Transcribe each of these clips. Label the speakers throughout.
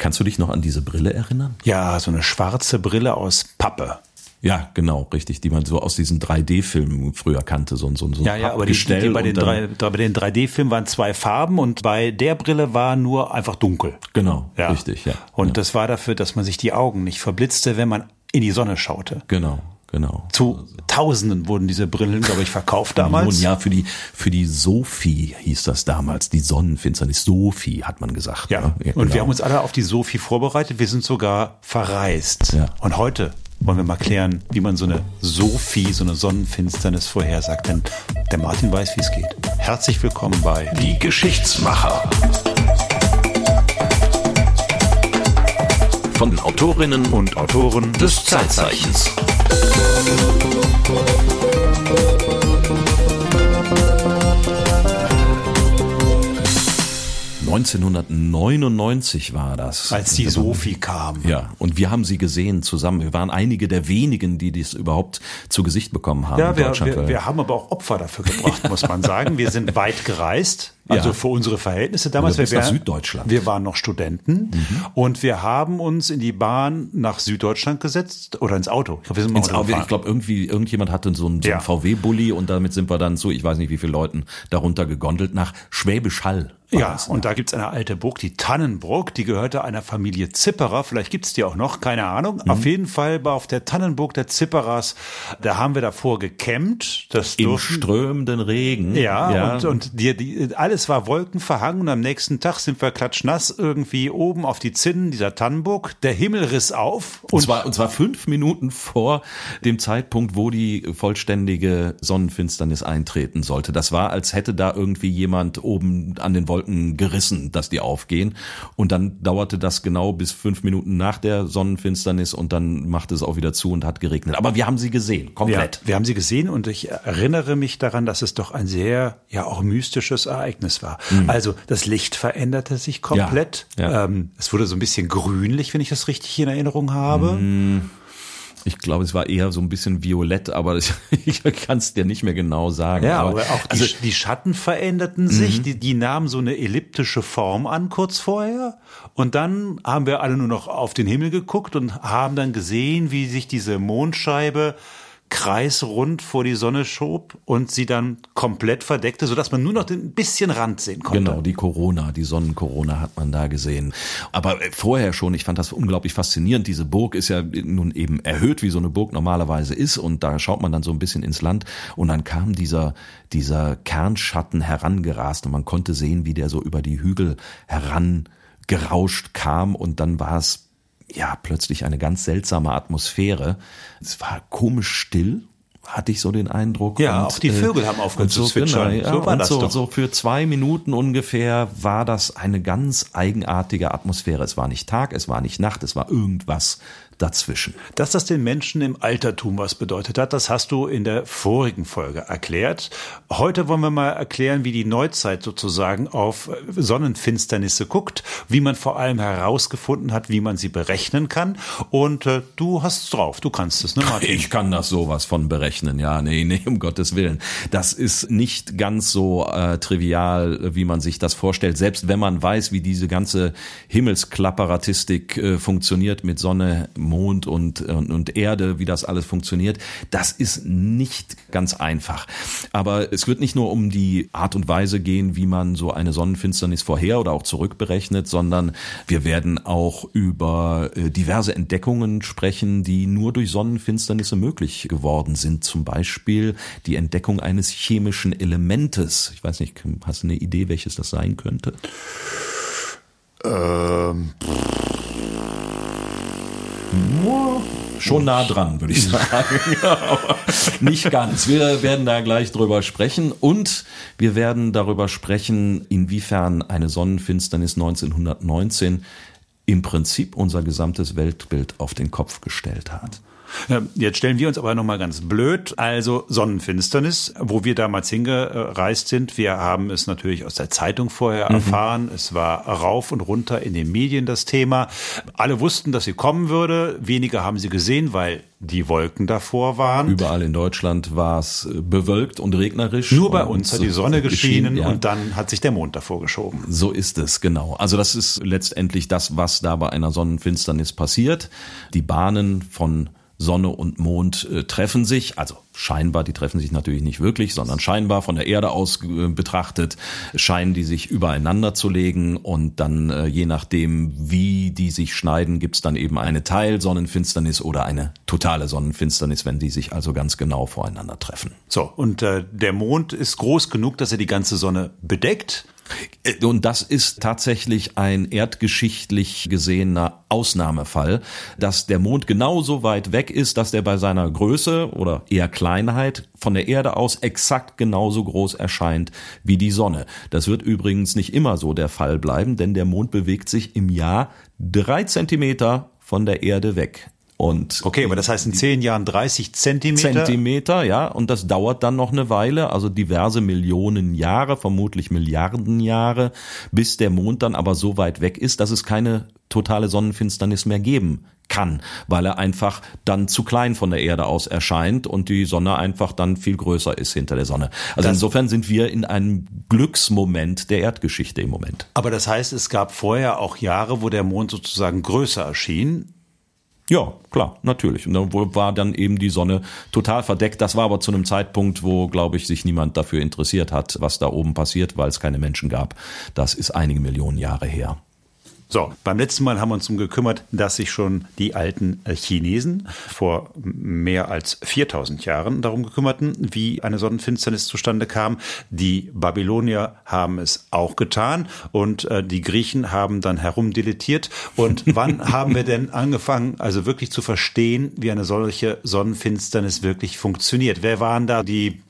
Speaker 1: Kannst du dich noch an diese Brille erinnern?
Speaker 2: Ja, so eine schwarze Brille aus Pappe.
Speaker 1: Ja, genau, richtig, die man so aus diesen 3D-Filmen früher kannte, so, so, so
Speaker 2: Ja, ja, aber die, die, die bei, den drei, bei den 3D-Filmen waren zwei Farben und bei der Brille war nur einfach dunkel.
Speaker 1: Genau,
Speaker 2: Ja.
Speaker 1: richtig, ja.
Speaker 2: Und
Speaker 1: ja.
Speaker 2: das war dafür, dass man sich die Augen nicht verblitzte, wenn man in die Sonne schaute.
Speaker 1: Genau, genau.
Speaker 2: Zu Tausenden wurden diese Brillen, glaube ich, verkauft damals.
Speaker 1: Ja, für die, für die Sophie hieß das damals, die Sonnenfinsternis. Sophie, hat man gesagt.
Speaker 2: Ja,
Speaker 1: ne?
Speaker 2: und wir
Speaker 1: genau.
Speaker 2: haben uns alle auf die Sophie vorbereitet. Wir sind sogar verreist.
Speaker 1: Ja.
Speaker 2: Und heute wollen wir mal klären, wie man so eine Sophie, so eine Sonnenfinsternis vorhersagt. Denn der Martin weiß, wie es geht. Herzlich willkommen bei
Speaker 3: Die Geschichtsmacher. Von den Autorinnen und Autoren des Zeitzeichens.
Speaker 1: 1999 war das.
Speaker 2: als die Sophie kam.
Speaker 1: Ja, und wir haben sie gesehen zusammen. Wir waren einige der wenigen, die dies überhaupt zu Gesicht bekommen haben
Speaker 2: Ja, wir, wir, wir haben aber auch Opfer dafür gebracht, muss man sagen. Wir sind weit gereist, also
Speaker 1: Ja.
Speaker 2: für unsere Verhältnisse damals. Wir,
Speaker 1: nach
Speaker 2: wir-
Speaker 1: Süddeutschland. Mhm.
Speaker 2: Wir waren noch Studenten und wir haben uns in die Bahn nach Süddeutschland gesetzt oder ins Auto. Ich glaube, wir sind
Speaker 1: Ins
Speaker 2: Auto gefahren.
Speaker 1: ich glaube, irgendwie, irgendjemand hatte so einen, so
Speaker 2: Ja.
Speaker 1: einen VW-Bully und damit sind wir dann zu, ich weiß nicht wie viele Leuten, darunter gegondelt nach Schwäbisch Hall.
Speaker 2: Ja,
Speaker 1: das,
Speaker 2: und da gibt's eine alte Burg, die Tannenburg, die gehörte einer Familie Zipperer, vielleicht gibt's die auch noch, keine Ahnung.
Speaker 1: Mhm.
Speaker 2: Auf jeden Fall war auf der Tannenburg der Zipperers, da haben wir davor gecampt. Das
Speaker 1: Im
Speaker 2: durften-
Speaker 1: strömenden Regen.
Speaker 2: Ja, und, und die, die, alles war wolkenverhangen und am nächsten Tag sind wir klatschnass irgendwie oben auf die Zinnen dieser Tannenburg. Der Himmel riss auf
Speaker 1: Und zwar, und zwar fünf Minuten vor dem Zeitpunkt, wo die vollständige Sonnenfinsternis eintreten sollte. Das war, als hätte da irgendwie jemand oben an den Wolken gerissen, dass die aufgehen. Und dann dauerte das genau bis fünf Minuten nach der Sonnenfinsternis und dann machte es auch wieder zu und hat geregnet. Aber wir haben sie gesehen,
Speaker 2: Ja,
Speaker 1: komplett.
Speaker 2: wir haben sie gesehen und ich erinnere mich daran, dass es doch ein sehr, ja auch mystisches Ereignis war. Also das Licht veränderte sich komplett.
Speaker 1: Mhm. Ja, ja.
Speaker 2: Ähm, es wurde so ein bisschen grünlich, wenn ich das richtig in Erinnerung habe.
Speaker 1: Ich glaube, es war eher so ein bisschen violett, aber das, ich kann es dir nicht mehr genau sagen.
Speaker 2: Ja, aber, auch die,
Speaker 1: also,
Speaker 2: die Schatten veränderten sich, die, die nahmen so eine elliptische Form an kurz vorher und dann haben wir alle nur noch auf den Himmel geguckt und haben dann gesehen, wie sich diese Mondscheibe kreisrund vor die Sonne schob und sie dann komplett verdeckte, sodass man nur noch ein bisschen Rand sehen konnte.
Speaker 1: Genau, die Corona, die Sonnencorona hat man da gesehen. Aber äh, vorher schon, ich fand das unglaublich faszinierend. Diese Burg ist ja nun eben erhöht, wie so eine Burg normalerweise ist. Und da schaut man dann so ein bisschen ins Land. Und dann kam dieser, dieser Kernschatten herangerast und man konnte sehen, wie der so über die Hügel herangerauscht kam. Und dann war es ja plötzlich eine ganz seltsame Atmosphäre. Es war komisch still. Hatte ich so den Eindruck.
Speaker 2: Ja,
Speaker 1: Und,
Speaker 2: auch die
Speaker 1: äh,
Speaker 2: Vögel haben aufgehört
Speaker 1: so,
Speaker 2: zu zwitschern.
Speaker 1: Genau, ja,
Speaker 2: So war
Speaker 1: und
Speaker 2: das
Speaker 1: so,
Speaker 2: doch.
Speaker 1: so für zwei Minuten ungefähr war das eine ganz eigenartige Atmosphäre. Es war nicht Tag, es war nicht Nacht, es war irgendwas dazwischen.
Speaker 2: Dass das den Menschen im Altertum was bedeutet hat, das hast du in der vorigen Folge erklärt. Heute wollen wir mal erklären, wie die Neuzeit sozusagen auf Sonnenfinsternisse guckt, wie man vor allem herausgefunden hat, wie man sie berechnen kann. Und äh, du hast es drauf, du kannst es, ne Martin?
Speaker 1: Ich kann das sowas von berechnen, ja, nee, nee, um Gottes Willen. Das ist nicht ganz so äh, trivial, wie man sich das vorstellt. Selbst wenn man weiß, wie diese ganze Himmelsklapperatistik äh, funktioniert mit Sonne, Mond und, und, und Erde, wie das alles funktioniert, das ist nicht ganz einfach. Aber es wird nicht nur um die Art und Weise gehen, wie man so eine Sonnenfinsternis vorher oder auch zurückberechnet, sondern wir werden auch über äh, diverse Entdeckungen sprechen, die nur durch Sonnenfinsternisse möglich geworden sind. Zum Beispiel die Entdeckung eines chemischen Elementes. Ich weiß nicht, hast du eine Idee, welches das sein könnte?
Speaker 2: Ähm,
Speaker 1: Schon nah dran, würde ich sagen. Aber nicht ganz. Wir werden da gleich drüber sprechen und wir werden darüber sprechen, inwiefern eine Sonnenfinsternis 1919 im Prinzip unser gesamtes Weltbild auf den Kopf gestellt hat.
Speaker 2: Jetzt stellen wir uns aber nochmal ganz blöd. Also Sonnenfinsternis, wo wir damals hingereist sind. Wir haben es natürlich aus der Zeitung vorher mhm. erfahren. Es war rauf und runter in den Medien das Thema. Alle wussten, dass sie kommen würde. Wenige haben sie gesehen, weil die Wolken davor waren.
Speaker 1: Überall in Deutschland war es äh, bewölkt und regnerisch.
Speaker 2: Nur bei uns hat die Sonne geschienen ja. und dann hat sich der Mond davor geschoben.
Speaker 1: So ist es, genau. Also das ist letztendlich das, was da bei einer Sonnenfinsternis passiert. Die Bahnen von Sonne und Mond äh, treffen sich, also scheinbar, die treffen sich natürlich nicht wirklich, sondern scheinbar von der Erde aus äh, betrachtet, scheinen die sich übereinander zu legen und dann äh, je nachdem, wie die sich schneiden, gibt's dann eben eine Teilsonnenfinsternis oder eine totale Sonnenfinsternis, wenn die sich also ganz genau voreinander treffen.
Speaker 2: So, und äh, der Mond ist groß genug, dass er die ganze Sonne bedeckt.
Speaker 1: Äh, und das ist tatsächlich ein erdgeschichtlich gesehener Ausnahmefall, dass der Mond genauso weit weg ist, dass der bei seiner Größe oder eher Kleinheit von der Erde aus exakt genauso groß erscheint wie die Sonne. Das wird übrigens nicht immer so der Fall bleiben, denn der Mond bewegt sich im Jahr drei Zentimeter von der Erde weg. Und
Speaker 2: okay, aber das heißt in zehn Jahren 30 Zentimeter?
Speaker 1: Zentimeter, ja. Und das dauert dann noch eine Weile, also diverse Millionen Jahre, vermutlich Milliarden Jahre, bis der Mond dann aber so weit weg ist, dass es keine totale Sonnenfinsternis mehr geben kann, weil er einfach dann zu klein von der Erde aus erscheint und die Sonne einfach dann viel größer ist hinter der Sonne. Also das insofern sind wir in einem Glücksmoment der Erdgeschichte im Moment.
Speaker 2: Aber das heißt, es gab vorher auch Jahre, wo der Mond sozusagen größer erschien
Speaker 1: ja, klar, natürlich. Und dann war dann eben die Sonne total verdeckt. Das war aber zu einem Zeitpunkt, wo, glaube ich, sich niemand dafür interessiert hat, was da oben passiert, weil es keine Menschen gab. Das ist einige Millionen Jahre her.
Speaker 2: So, beim letzten Mal haben wir uns um gekümmert, dass sich schon die alten äh, Chinesen vor mehr als 4000 Jahren darum gekümmerten, wie eine Sonnenfinsternis zustande kam. Die Babylonier haben es auch getan und äh, die Griechen haben dann herumdilettiert. Und wann haben wir denn angefangen, also wirklich zu verstehen, wie eine solche Sonnenfinsternis wirklich funktioniert? Wer waren da die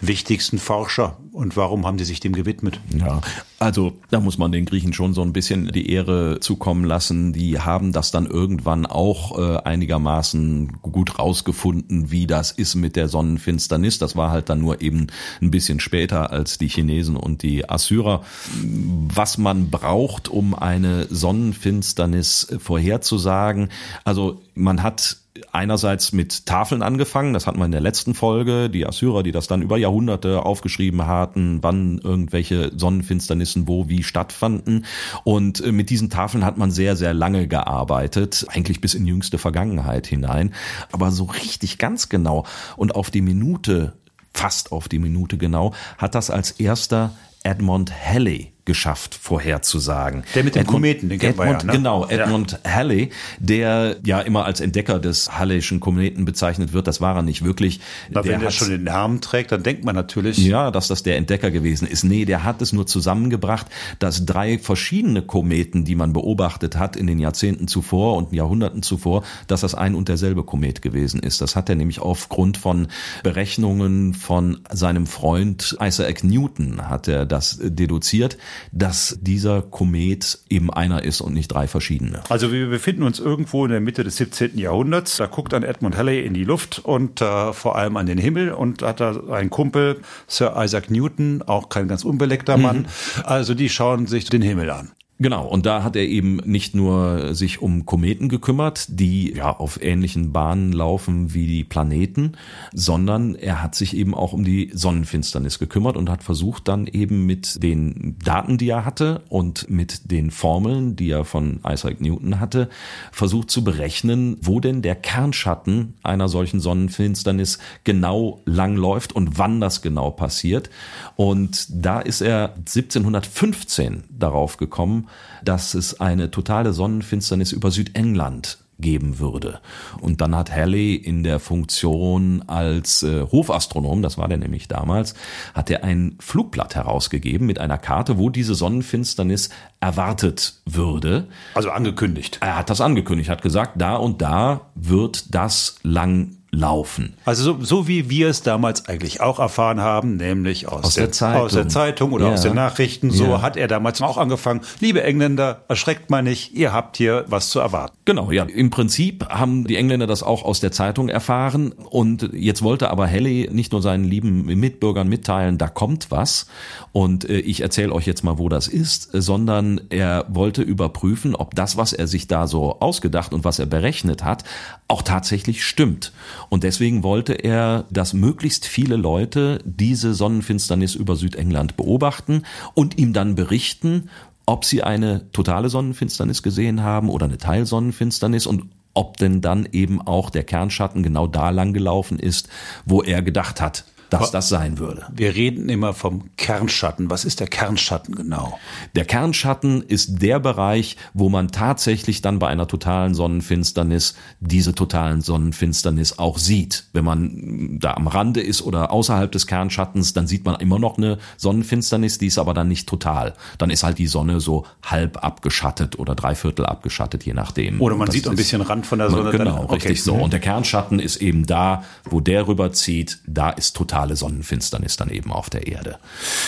Speaker 2: wichtigsten Forscher und warum haben die sich dem gewidmet?
Speaker 1: Ja, also da muss man den Griechen schon so ein bisschen die Ehre zukommen lassen. Die haben das dann irgendwann auch äh, einigermaßen gut rausgefunden, wie das ist mit der Sonnenfinsternis. Das war halt dann nur eben ein bisschen später als die Chinesen und die Assyrer. Was man braucht, um eine Sonnenfinsternis vorherzusagen. Also man hat einerseits mit Tafeln angefangen, das hatten wir in der letzten Folge, die Assyrer, die das dann über Jahrhunderte aufgeschrieben hatten, wann irgendwelche Sonnenfinsternissen wo wie stattfanden. Und äh, mit diesen Tafeln hat man sehr, sehr lange gearbeitet, eigentlich bis in jüngste Vergangenheit hinein. Aber so richtig ganz genau und auf die Minute, fast auf die Minute genau, hat das als erster Edmond Halley geschafft, vorherzusagen.
Speaker 2: Der mit dem Edmund, Kometen,
Speaker 1: den Edmund, ja, ne? Genau, Edmund ja. Halley, der ja immer als Entdecker des Halleyschen Kometen bezeichnet wird. Das war er nicht wirklich.
Speaker 2: Aber der wenn er schon den Namen trägt, dann denkt man natürlich.
Speaker 1: Ja, dass das der Entdecker gewesen ist. Nee, der hat es nur zusammengebracht, dass drei verschiedene Kometen, die man beobachtet hat in den Jahrzehnten zuvor und Jahrhunderten zuvor, dass das ein und derselbe Komet gewesen ist. Das hat er nämlich aufgrund von Berechnungen von seinem Freund Isaac Newton hat er das deduziert dass dieser Komet eben einer ist und nicht drei verschiedene.
Speaker 2: Also wir befinden uns irgendwo in der Mitte des 17. Jahrhunderts. Da guckt ein Edmund Halley in die Luft und äh, vor allem an den Himmel und hat da einen Kumpel, Sir Isaac Newton, auch kein ganz unbeleckter Mann. Mhm. Also die schauen sich den Himmel an.
Speaker 1: Genau, und da hat er eben nicht nur sich um Kometen gekümmert, die ja auf ähnlichen Bahnen laufen wie die Planeten, sondern er hat sich eben auch um die Sonnenfinsternis gekümmert und hat versucht dann eben mit den Daten, die er hatte und mit den Formeln, die er von Isaac Newton hatte, versucht zu berechnen, wo denn der Kernschatten einer solchen Sonnenfinsternis genau langläuft und wann das genau passiert. Und da ist er 1715 darauf gekommen, dass es eine totale Sonnenfinsternis über Südengland geben würde. Und dann hat Halley in der Funktion als äh, Hofastronom, das war der nämlich damals, hat er ein Flugblatt herausgegeben mit einer Karte, wo diese Sonnenfinsternis erwartet würde.
Speaker 2: Also angekündigt.
Speaker 1: Er hat das angekündigt, hat gesagt, da und da wird das lang laufen.
Speaker 2: Also so, so wie wir es damals eigentlich auch erfahren haben, nämlich aus, aus der, der, Zeitung. aus der Zeitung oder ja. aus den Nachrichten, so ja. hat er damals auch angefangen. Liebe Engländer, erschreckt mal nicht, ihr habt hier was zu erwarten.
Speaker 1: Genau, ja. Im Prinzip haben die Engländer das auch aus der Zeitung erfahren und jetzt wollte aber Halley nicht nur seinen lieben Mitbürgern mitteilen, da kommt was und äh, ich erzähle euch jetzt mal, wo das ist, sondern er wollte überprüfen, ob das, was er sich da so ausgedacht und was er berechnet hat, auch tatsächlich stimmt. Und deswegen wollte er, dass möglichst viele Leute diese Sonnenfinsternis über Südengland beobachten und ihm dann berichten, ob sie eine totale Sonnenfinsternis gesehen haben oder eine Teilsonnenfinsternis und ob denn dann eben auch der Kernschatten genau da lang gelaufen ist, wo er gedacht hat, dass das sein würde.
Speaker 2: Wir reden immer vom Kernschatten. Was ist der Kernschatten genau?
Speaker 1: Der Kernschatten ist der Bereich, wo man tatsächlich dann bei einer totalen Sonnenfinsternis diese totalen Sonnenfinsternis auch sieht. Wenn man da am Rande ist oder außerhalb des Kernschattens, dann sieht man immer noch eine Sonnenfinsternis, die ist aber dann nicht total. Dann ist halt die Sonne so halb abgeschattet oder dreiviertel abgeschattet, je nachdem.
Speaker 2: Oder man sieht ist, ein bisschen Rand von der Sonne.
Speaker 1: Genau, dann, okay. richtig so. Und der Kernschatten ist eben da, wo der rüberzieht, da ist total totale Sonnenfinsternis dann eben auf der Erde.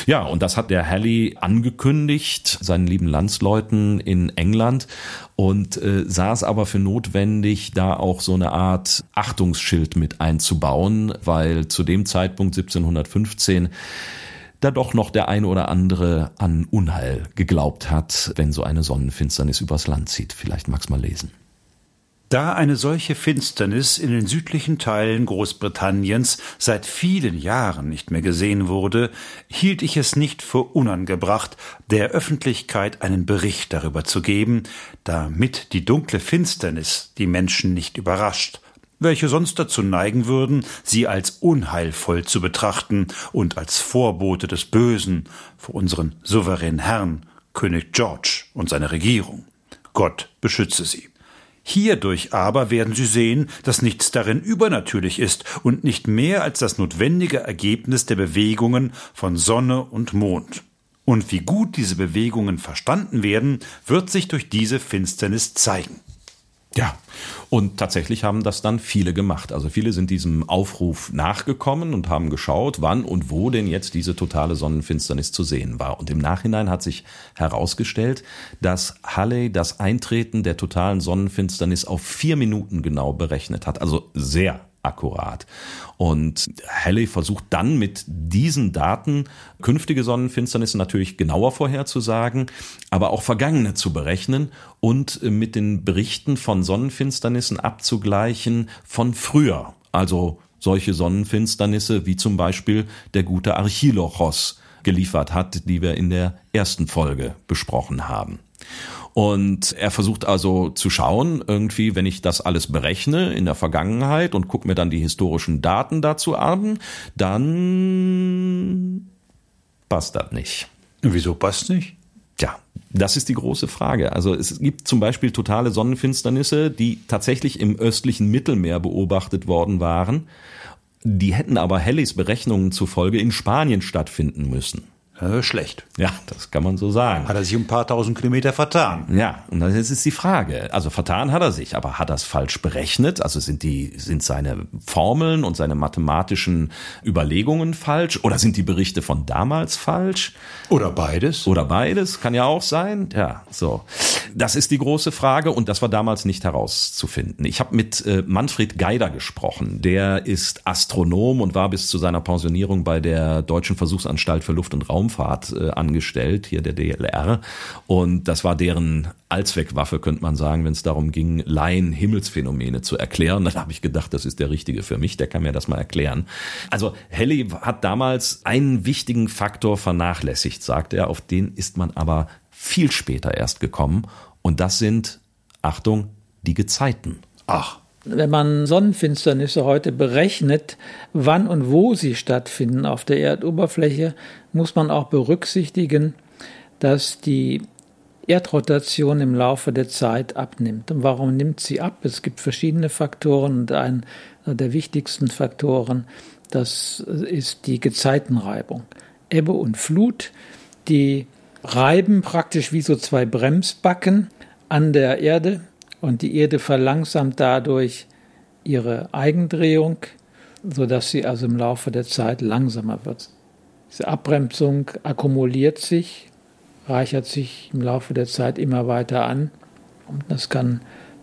Speaker 1: Ja, und das hat der Halley angekündigt, seinen lieben Landsleuten in England und äh, sah es aber für notwendig, da auch so eine Art Achtungsschild mit einzubauen, weil zu dem Zeitpunkt 1715 da doch noch der eine oder andere an Unheil geglaubt hat, wenn so eine Sonnenfinsternis übers Land zieht. Vielleicht mag's mal lesen.
Speaker 2: Da eine solche Finsternis in den südlichen Teilen Großbritanniens seit vielen Jahren nicht mehr gesehen wurde, hielt ich es nicht für unangebracht, der Öffentlichkeit einen Bericht darüber zu geben, damit die dunkle Finsternis die Menschen nicht überrascht, welche sonst dazu neigen würden, sie als unheilvoll zu betrachten und als Vorbote des Bösen vor unseren souveränen Herrn, König George und seine Regierung. Gott beschütze sie. Hierdurch aber werden Sie sehen, dass nichts darin übernatürlich ist und nicht mehr als das notwendige Ergebnis der Bewegungen von Sonne und Mond. Und wie gut diese Bewegungen verstanden werden, wird sich durch diese Finsternis zeigen.
Speaker 1: Ja, und tatsächlich haben das dann viele gemacht. Also viele sind diesem Aufruf nachgekommen und haben geschaut, wann und wo denn jetzt diese totale Sonnenfinsternis zu sehen war. Und im Nachhinein hat sich herausgestellt, dass Halley das Eintreten der totalen Sonnenfinsternis auf vier Minuten genau berechnet hat. Also sehr akkurat. Und Halley versucht dann mit diesen Daten künftige Sonnenfinsternisse natürlich genauer vorherzusagen, aber auch vergangene zu berechnen und mit den Berichten von Sonnenfinsternissen abzugleichen von früher. Also solche Sonnenfinsternisse wie zum Beispiel der gute Archilochos geliefert hat, die wir in der ersten Folge besprochen haben. Und er versucht also zu schauen, irgendwie, wenn ich das alles berechne in der Vergangenheit und gucke mir dann die historischen Daten dazu an, dann passt das nicht.
Speaker 2: Wieso passt nicht?
Speaker 1: Tja, das ist die große Frage. Also es gibt zum Beispiel totale Sonnenfinsternisse, die tatsächlich im östlichen Mittelmeer beobachtet worden waren. Die hätten aber Helleys Berechnungen zufolge in Spanien stattfinden müssen.
Speaker 2: Äh, schlecht.
Speaker 1: Ja, das kann man so sagen.
Speaker 2: Hat er sich um ein paar tausend Kilometer vertan?
Speaker 1: Ja, und das ist die Frage. Also vertan hat er sich, aber hat er es falsch berechnet? Also sind die, sind seine Formeln und seine mathematischen Überlegungen falsch? Oder sind die Berichte von damals falsch?
Speaker 2: Oder beides?
Speaker 1: Oder beides, kann ja auch sein. Ja, so. Das ist die große Frage und das war damals nicht herauszufinden. Ich habe mit äh, Manfred Geider gesprochen. Der ist Astronom und war bis zu seiner Pensionierung bei der Deutschen Versuchsanstalt für Luft- und Raum Raumfahrt äh, angestellt, hier der DLR. Und das war deren Allzweckwaffe, könnte man sagen, wenn es darum ging, Laien Himmelsphänomene zu erklären. Dann habe ich gedacht, das ist der Richtige für mich, der kann mir das mal erklären. Also Halley hat damals einen wichtigen Faktor vernachlässigt, sagt er, auf den ist man aber viel später erst gekommen. Und das sind, Achtung, die Gezeiten.
Speaker 2: Ach
Speaker 4: wenn man Sonnenfinsternisse heute berechnet, wann und wo sie stattfinden auf der Erdoberfläche, muss man auch berücksichtigen, dass die Erdrotation im Laufe der Zeit abnimmt. Und warum nimmt sie ab? Es gibt verschiedene Faktoren und einer der wichtigsten Faktoren, das ist die Gezeitenreibung. Ebbe und Flut, die reiben praktisch wie so zwei Bremsbacken an der Erde und die Erde verlangsamt dadurch ihre Eigendrehung, sodass sie also im Laufe der Zeit langsamer wird. Diese Abbremsung akkumuliert sich, reichert sich im Laufe der Zeit immer weiter an. Und das kann,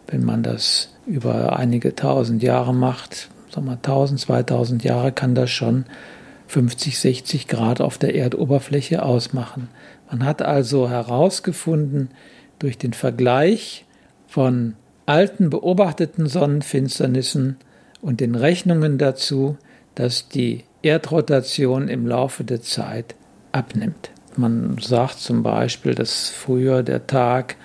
Speaker 4: wenn man das über einige tausend Jahre macht, sagen wir 1000, 2000 Jahre, kann das schon 50, 60 Grad auf der Erdoberfläche ausmachen. Man hat also herausgefunden durch den Vergleich von alten beobachteten Sonnenfinsternissen und den Rechnungen dazu, dass die Erdrotation im Laufe der Zeit abnimmt. Man sagt zum Beispiel, dass früher der Tag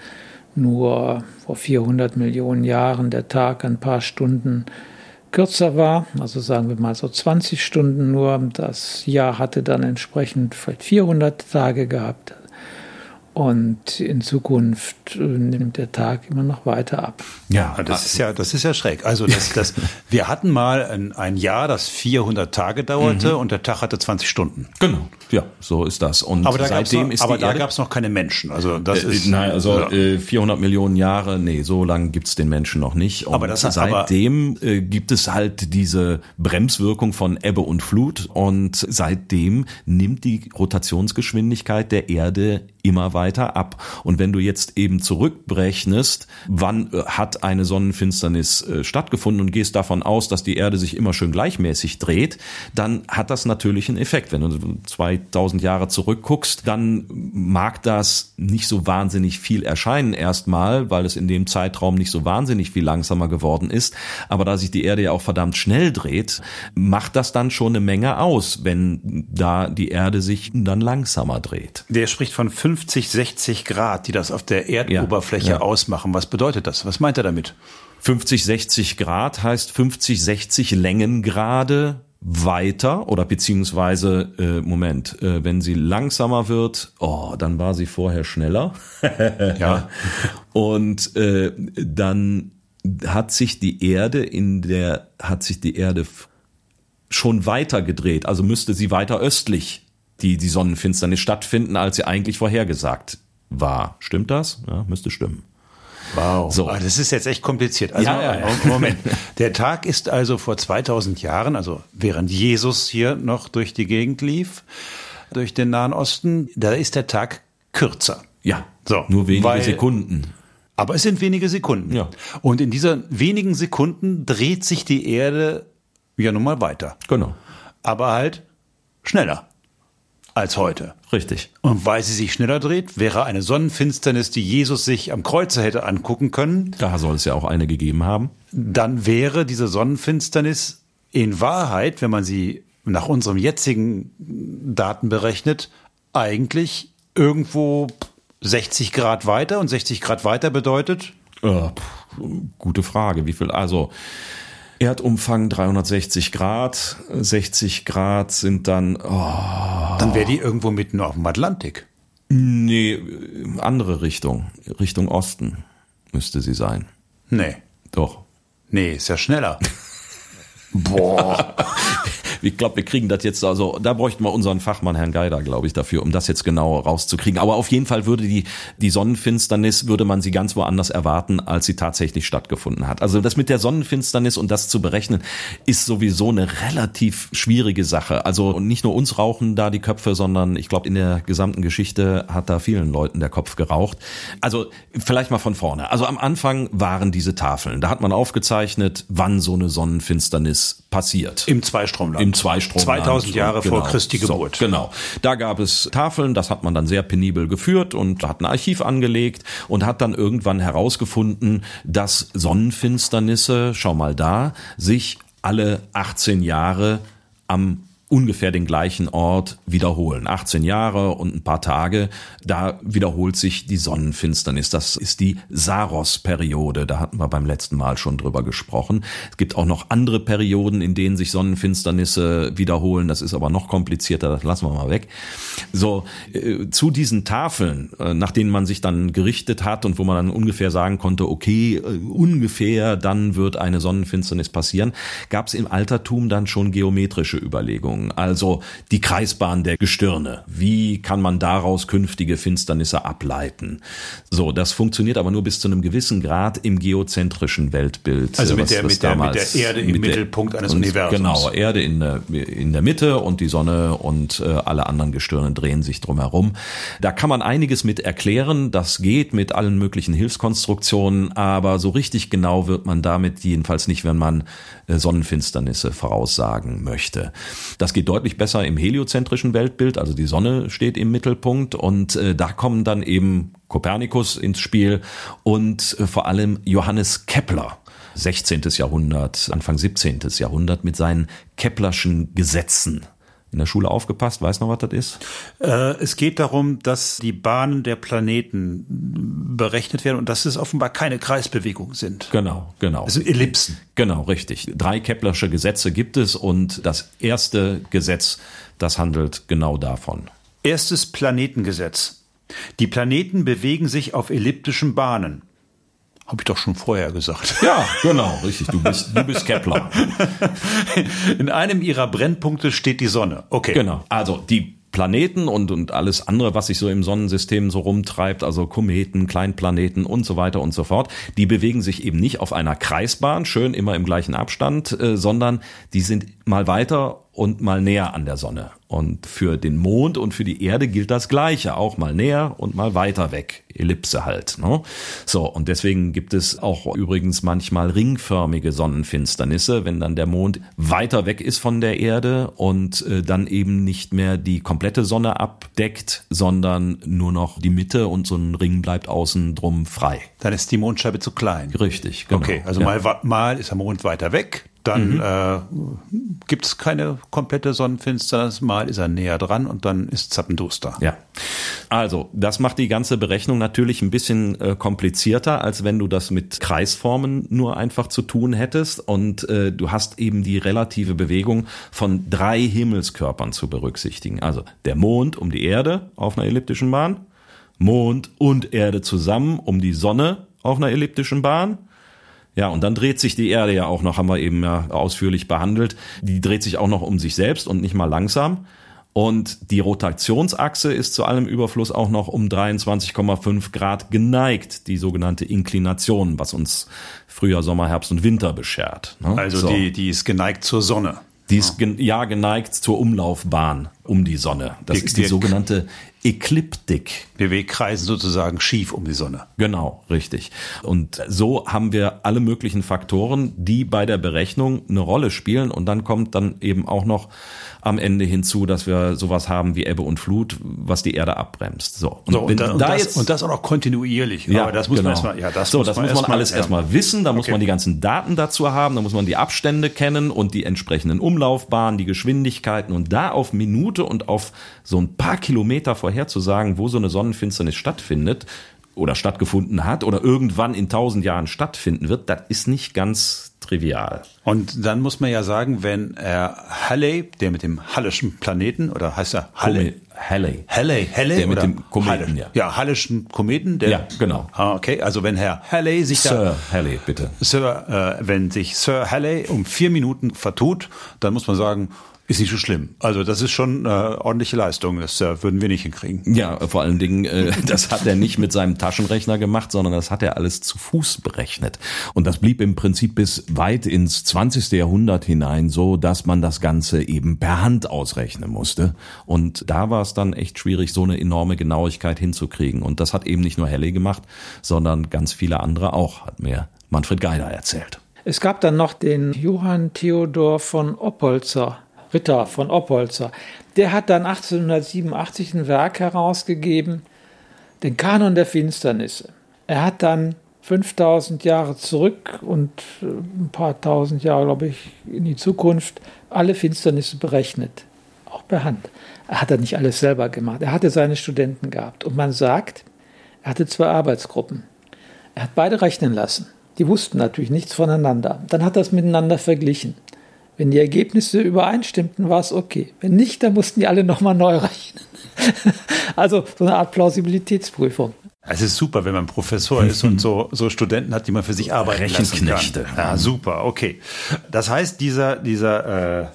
Speaker 4: nur vor 400 Millionen Jahren der Tag ein paar Stunden kürzer war, also sagen wir mal so 20 Stunden nur. Das Jahr hatte dann entsprechend vielleicht 400 Tage gehabt. Und in Zukunft äh, nimmt der Tag immer noch weiter ab.
Speaker 2: Ja, das ist ja, das ist ja schräg. Also das, das, wir hatten mal ein, ein Jahr, das 400 Tage dauerte mhm. und der Tag hatte 20 Stunden.
Speaker 1: Genau. Ja, so ist das. Und
Speaker 2: aber da seitdem noch, ist aber da gab es noch keine Menschen. Also das äh, ist
Speaker 1: nein, also ja. äh, 400 Millionen Jahre. Nee, so lange gibt's den Menschen noch nicht. Und aber das, seitdem aber, äh, gibt es halt diese Bremswirkung von Ebbe und Flut und seitdem nimmt die Rotationsgeschwindigkeit der Erde immer weiter ab. Und wenn du jetzt eben zurückbrechnest, wann äh, hat eine Sonnenfinsternis äh, stattgefunden und gehst davon aus, dass die Erde sich immer schön gleichmäßig dreht, dann hat das natürlich einen Effekt. Wenn du 2000 Jahre zurückguckst, dann mag das nicht so wahnsinnig viel erscheinen erstmal, weil es in dem Zeitraum nicht so wahnsinnig viel langsamer geworden ist. Aber da sich die Erde ja auch verdammt schnell dreht, macht das dann schon eine Menge aus, wenn da die Erde sich dann langsamer dreht.
Speaker 2: Der spricht von 50, 60 Grad, die das auf der Erdoberfläche ja, ja. ausmachen. Was bedeutet das? Was meint er damit?
Speaker 1: 50, 60 Grad heißt 50, 60 Längengrade weiter oder beziehungsweise, äh, Moment, äh, wenn sie langsamer wird, oh, dann war sie vorher schneller. ja. Und äh, dann hat sich die Erde in der, hat sich die Erde schon weiter gedreht, also müsste sie weiter östlich die, die Sonnenfinsternis stattfinden, als sie eigentlich vorhergesagt war. Stimmt das? Ja, müsste stimmen.
Speaker 2: Wow. So. Aber das ist jetzt echt kompliziert. Also, ja, ja. Moment. Der Tag ist also vor 2000 Jahren, also während Jesus hier noch durch die Gegend lief, durch den Nahen Osten, da ist der Tag kürzer.
Speaker 1: Ja. So. Nur wenige weil, Sekunden.
Speaker 2: Aber es sind wenige Sekunden. Ja. Und in dieser wenigen Sekunden dreht sich die Erde ja nun mal weiter.
Speaker 1: Genau.
Speaker 2: Aber halt schneller als heute.
Speaker 1: Richtig.
Speaker 2: Und weil sie sich schneller dreht, wäre eine Sonnenfinsternis, die Jesus sich am Kreuze hätte angucken können.
Speaker 1: Da soll es ja auch eine gegeben haben.
Speaker 2: Dann wäre diese Sonnenfinsternis in Wahrheit, wenn man sie nach unserem jetzigen Daten berechnet, eigentlich irgendwo 60 Grad weiter und 60 Grad weiter bedeutet?
Speaker 1: Äh, gute Frage. Wie viel? Also Erdumfang 360 Grad, 60 Grad sind dann. Oh.
Speaker 2: Dann wäre die irgendwo mitten auf dem Atlantik.
Speaker 1: Nee, andere Richtung. Richtung Osten müsste sie sein.
Speaker 2: Nee.
Speaker 1: Doch.
Speaker 2: Nee, ist ja schneller.
Speaker 1: Boah. ich glaube, wir kriegen das jetzt, also da bräuchten wir unseren Fachmann Herrn Geider, glaube ich, dafür, um das jetzt genau rauszukriegen. Aber auf jeden Fall würde die, die Sonnenfinsternis, würde man sie ganz woanders erwarten, als sie tatsächlich stattgefunden hat. Also das mit der Sonnenfinsternis und das zu berechnen, ist sowieso eine relativ schwierige Sache. Also nicht nur uns rauchen da die Köpfe, sondern ich glaube, in der gesamten Geschichte hat da vielen Leuten der Kopf geraucht. Also vielleicht mal von vorne. Also am Anfang waren diese Tafeln. Da hat man aufgezeichnet, wann so eine Sonnenfinsternis passiert.
Speaker 2: Im Zweistromland.
Speaker 1: Im im Zweistrom.
Speaker 2: 2000 Jahre genau. vor Christi Geburt.
Speaker 1: So, genau. Da gab es Tafeln, das hat man dann sehr penibel geführt und hat ein Archiv angelegt und hat dann irgendwann herausgefunden, dass Sonnenfinsternisse, schau mal da, sich alle 18 Jahre am ungefähr den gleichen Ort wiederholen. 18 Jahre und ein paar Tage, da wiederholt sich die Sonnenfinsternis. Das ist die Saros-Periode. Da hatten wir beim letzten Mal schon drüber gesprochen. Es gibt auch noch andere Perioden, in denen sich Sonnenfinsternisse wiederholen. Das ist aber noch komplizierter. Das lassen wir mal weg. So, äh, zu diesen Tafeln, äh, nach denen man sich dann gerichtet hat und wo man dann ungefähr sagen konnte, okay, äh, ungefähr dann wird eine Sonnenfinsternis passieren, gab es im Altertum dann schon geometrische Überlegungen. Berechnungen. Also die Kreisbahn der Gestirne. Wie kann man daraus künftige Finsternisse ableiten? So, das funktioniert aber nur bis zu einem gewissen Grad im geozentrischen Weltbild.
Speaker 2: Also mit, was, der, mit, der, mit der Erde im Mittelpunkt eines Universums.
Speaker 1: Genau, Erde in der, in der Mitte und die Sonne und äh, alle anderen Gestirne drehen sich drumherum. Da kann man einiges mit erklären. Das geht mit allen möglichen Hilfskonstruktionen, aber so richtig genau wird man damit jedenfalls nicht, wenn man äh, Sonnenfinsternisse voraussagen möchte. Das geht deutlich besser im heliozentrischen Weltbild, also die Sonne steht im Mittelpunkt und äh, da kommen dann eben Kopernikus ins Spiel und äh, vor allem Johannes Kepler. 16. Jahrhundert, Anfang 17. Jahrhundert mit seinen Keplerschen Gesetzen in der Schule aufgepasst? Weiß noch, was das ist?
Speaker 2: Äh, es geht darum, dass die Bahnen der Planeten berechnet werden und dass es offenbar keine Kreisbewegungen sind.
Speaker 1: Genau, genau.
Speaker 2: Es sind Ellipsen.
Speaker 1: Genau, richtig. Drei Keplersche Gesetze gibt es und das erste Gesetz, das handelt genau davon.
Speaker 2: Erstes Planetengesetz. Die Planeten bewegen sich auf elliptischen Bahnen. Habe ich doch schon vorher gesagt.
Speaker 1: Ja, genau, richtig. Du bist, du bist Kepler.
Speaker 2: In einem ihrer Brennpunkte steht die Sonne. Okay.
Speaker 1: Genau. Also die Planeten und, und alles andere, was sich so im Sonnensystem so rumtreibt, also Kometen, Kleinplaneten und so weiter und so fort, die bewegen sich eben nicht auf einer Kreisbahn, schön immer im gleichen Abstand, äh, sondern die sind mal weiter und mal näher an der Sonne. Und für den Mond und für die Erde gilt das Gleiche, auch mal näher und mal weiter weg. Ellipse halt. Ne? So, und deswegen gibt es auch übrigens manchmal ringförmige Sonnenfinsternisse, wenn dann der Mond weiter weg ist von der Erde und äh, dann eben nicht mehr die komplette Sonne abdeckt, sondern nur noch die Mitte und so ein Ring bleibt außen drum frei.
Speaker 2: Dann ist die Mondscheibe zu klein.
Speaker 1: Richtig,
Speaker 2: genau. Okay, also ja. mal, mal ist der Mond weiter weg, dann mhm. äh, gibt es keine komplette Sonnenfinsternis, mal ist er näher dran und dann ist Zappenduster.
Speaker 1: Ja. Also, das macht die ganze Berechnung natürlich ein bisschen äh, komplizierter, als wenn du das mit Kreisformen nur einfach zu tun hättest. Und äh, du hast eben die relative Bewegung von drei Himmelskörpern zu berücksichtigen. Also der Mond um die Erde auf einer elliptischen Bahn, Mond und Erde zusammen um die Sonne auf einer elliptischen Bahn ja, und dann dreht sich die Erde ja auch noch, haben wir eben ja ausführlich behandelt. Die dreht sich auch noch um sich selbst und nicht mal langsam. Und die Rotationsachse ist zu allem Überfluss auch noch um 23,5 Grad geneigt, die sogenannte Inklination, was uns Frühjahr, Sommer, Herbst und Winter beschert.
Speaker 2: Ne? Also so. die, die ist geneigt zur Sonne.
Speaker 1: Die ist ja geneigt zur Umlaufbahn um die Sonne. Das die, ist die, die sogenannte Ekliptik.
Speaker 2: Wir kreisen sozusagen schief um die Sonne.
Speaker 1: Genau, richtig. Und so haben wir alle möglichen Faktoren, die bei der Berechnung eine Rolle spielen. Und dann kommt dann eben auch noch am Ende hinzu, dass wir sowas haben wie Ebbe und Flut, was die Erde abbremst. So,
Speaker 2: und, so, und, da, und da das, jetzt, und das auch noch kontinuierlich.
Speaker 1: Ja, Aber das muss genau. man erstmal, ja, das so, muss das man, muss man alles erstmal wissen. Da okay. muss man die ganzen Daten dazu haben. Da muss man die Abstände kennen und die entsprechenden Umlaufbahnen, die Geschwindigkeiten und da auf Minute und auf so ein paar Kilometer vorherzusagen, wo so eine Sonnenfinsternis stattfindet, oder stattgefunden hat oder irgendwann in tausend Jahren stattfinden wird, das ist nicht ganz trivial.
Speaker 2: Und dann muss man ja sagen, wenn er Halley, der mit dem Hallischen Planeten, oder heißt er Halley?
Speaker 1: Halley.
Speaker 2: Halley, Halley.
Speaker 1: Der mit dem Kometen, Halle.
Speaker 2: ja. Ja, Hallischen Kometen.
Speaker 1: Der, ja, genau.
Speaker 2: Ah, okay, also wenn Herr Halley sich
Speaker 1: Sir da, Halley, bitte.
Speaker 2: Sir, äh, wenn sich Sir Halley um vier Minuten vertut, dann muss man sagen, ist nicht so schlimm. Also das ist schon äh, ordentliche Leistung. Das äh, würden wir nicht hinkriegen.
Speaker 1: Ja, vor allen Dingen, äh, das hat er nicht mit seinem Taschenrechner gemacht, sondern das hat er alles zu Fuß berechnet. Und das blieb im Prinzip bis weit ins 20. Jahrhundert hinein so, dass man das Ganze eben per Hand ausrechnen musste. Und da war es dann echt schwierig, so eine enorme Genauigkeit hinzukriegen. Und das hat eben nicht nur Helle gemacht, sondern ganz viele andere auch, hat mir Manfred Geider erzählt.
Speaker 4: Es gab dann noch den Johann Theodor von Oppolzer. Ritter von Oppolzer. Der hat dann 1887 ein Werk herausgegeben, den Kanon der Finsternisse. Er hat dann 5000 Jahre zurück und äh, ein paar tausend Jahre, glaube ich, in die Zukunft alle Finsternisse berechnet, auch per Hand. Er hat das nicht alles selber gemacht. Er hatte seine Studenten gehabt. Und man sagt, er hatte zwei Arbeitsgruppen. Er hat beide rechnen lassen. Die wussten natürlich nichts voneinander. Dann hat er es miteinander verglichen. Wenn die Ergebnisse übereinstimmten, war es okay. Wenn nicht, dann mussten die alle nochmal neu rechnen. also so eine Art Plausibilitätsprüfung.
Speaker 2: Es ist super, wenn man Professor ist und so, so Studenten hat, die man für sich arbeiten
Speaker 1: Rechenknechte.
Speaker 2: lassen kann. Ja, super, okay. Das heißt, dieser, dieser äh,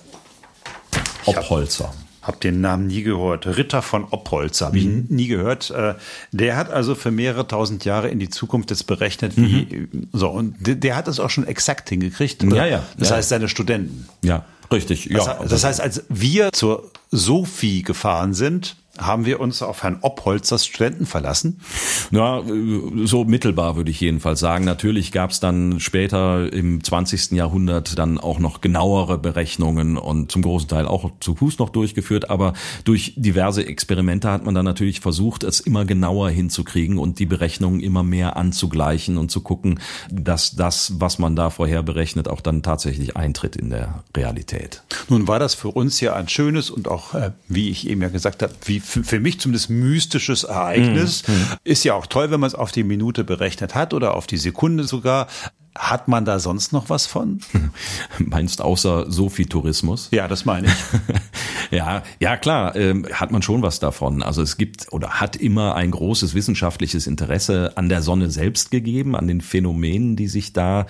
Speaker 1: Oppolzer.
Speaker 2: Hab den Namen nie gehört. Ritter von Oppolzer habe ich mhm. nie gehört. Äh, der hat also für mehrere tausend Jahre in die Zukunft jetzt berechnet, wie mhm. so und der, der, hat es auch schon exakt hingekriegt.
Speaker 1: Ja, ja.
Speaker 2: Das
Speaker 1: ja.
Speaker 2: heißt seine Studenten.
Speaker 1: Ja, richtig.
Speaker 2: Ja. Das, das heißt, als wir zur Sophie gefahren sind, haben wir uns auf Herrn Oppholzers Studenten verlassen?
Speaker 1: Ja, so mittelbar würde ich jedenfalls sagen. Natürlich gab es dann später im 20. Jahrhundert dann auch noch genauere Berechnungen und zum großen Teil auch zu Fuß noch durchgeführt. Aber durch diverse Experimente hat man dann natürlich versucht, es immer genauer hinzukriegen und die Berechnungen immer mehr anzugleichen und zu gucken, dass das, was man da vorher berechnet, auch dann tatsächlich eintritt in der Realität.
Speaker 2: Nun war das für uns ja ein schönes und auch, äh, wie ich eben ja gesagt habe, wie für, für mich zumindest mystisches Ereignis. Mhm. Ist ja auch toll, wenn man es auf die Minute berechnet hat oder auf die Sekunde sogar. Hat man da sonst noch was von?
Speaker 1: Meinst außer Sophie-Tourismus?
Speaker 2: Ja, das meine ich.
Speaker 1: ja, ja klar, ähm, hat man schon was davon. Also es gibt oder hat immer ein großes wissenschaftliches Interesse an der Sonne selbst gegeben, an den Phänomenen, die sich da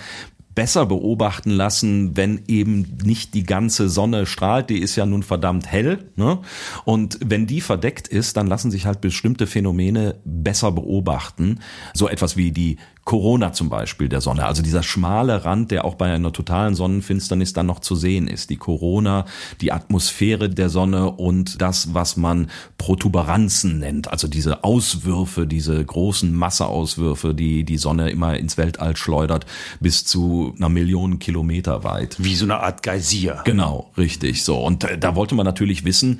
Speaker 1: besser beobachten lassen, wenn eben nicht die ganze Sonne strahlt. Die ist ja nun verdammt hell. Ne? Und wenn die verdeckt ist, dann lassen sich halt bestimmte Phänomene besser beobachten. So etwas wie die Corona zum Beispiel der Sonne, also dieser schmale Rand, der auch bei einer totalen Sonnenfinsternis dann noch zu sehen ist. Die Corona, die Atmosphäre der Sonne und das, was man Protuberanzen nennt, also diese Auswürfe, diese großen Masseauswürfe, die die Sonne immer ins Weltall schleudert, bis zu einer Million Kilometer weit.
Speaker 2: Wie so eine Art Geysir.
Speaker 1: Genau, richtig. So. Und äh, da wollte man natürlich wissen,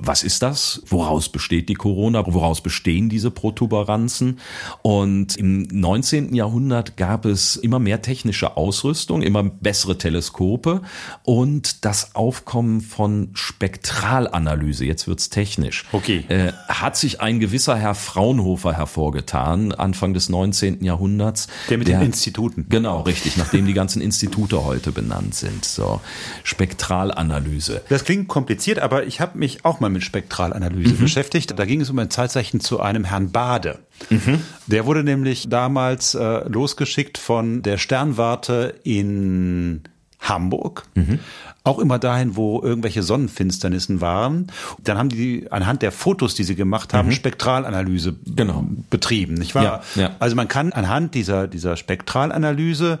Speaker 1: was ist das? Woraus besteht die Corona? Woraus bestehen diese Protuberanzen? Und im 19 19. Jahrhundert gab es immer mehr technische Ausrüstung, immer bessere Teleskope und das Aufkommen von Spektralanalyse, jetzt wird's technisch,
Speaker 2: okay.
Speaker 1: äh, hat sich ein gewisser Herr Fraunhofer hervorgetan, Anfang des 19. Jahrhunderts.
Speaker 2: Der mit der, den Instituten.
Speaker 1: Genau, richtig, nachdem die ganzen Institute heute benannt sind. So, Spektralanalyse.
Speaker 2: Das klingt kompliziert, aber ich habe mich auch mal mit Spektralanalyse mhm. beschäftigt. Da ging es um ein Zeitzeichen zu einem Herrn Bade. Mhm. Der wurde nämlich damals äh, losgeschickt von der Sternwarte in Hamburg. Mhm. Auch immer dahin, wo irgendwelche Sonnenfinsternissen waren. Dann haben die anhand der Fotos, die sie gemacht haben, mhm. Spektralanalyse genau. betrieben, nicht wahr? Ja, ja. Also man kann anhand dieser, dieser Spektralanalyse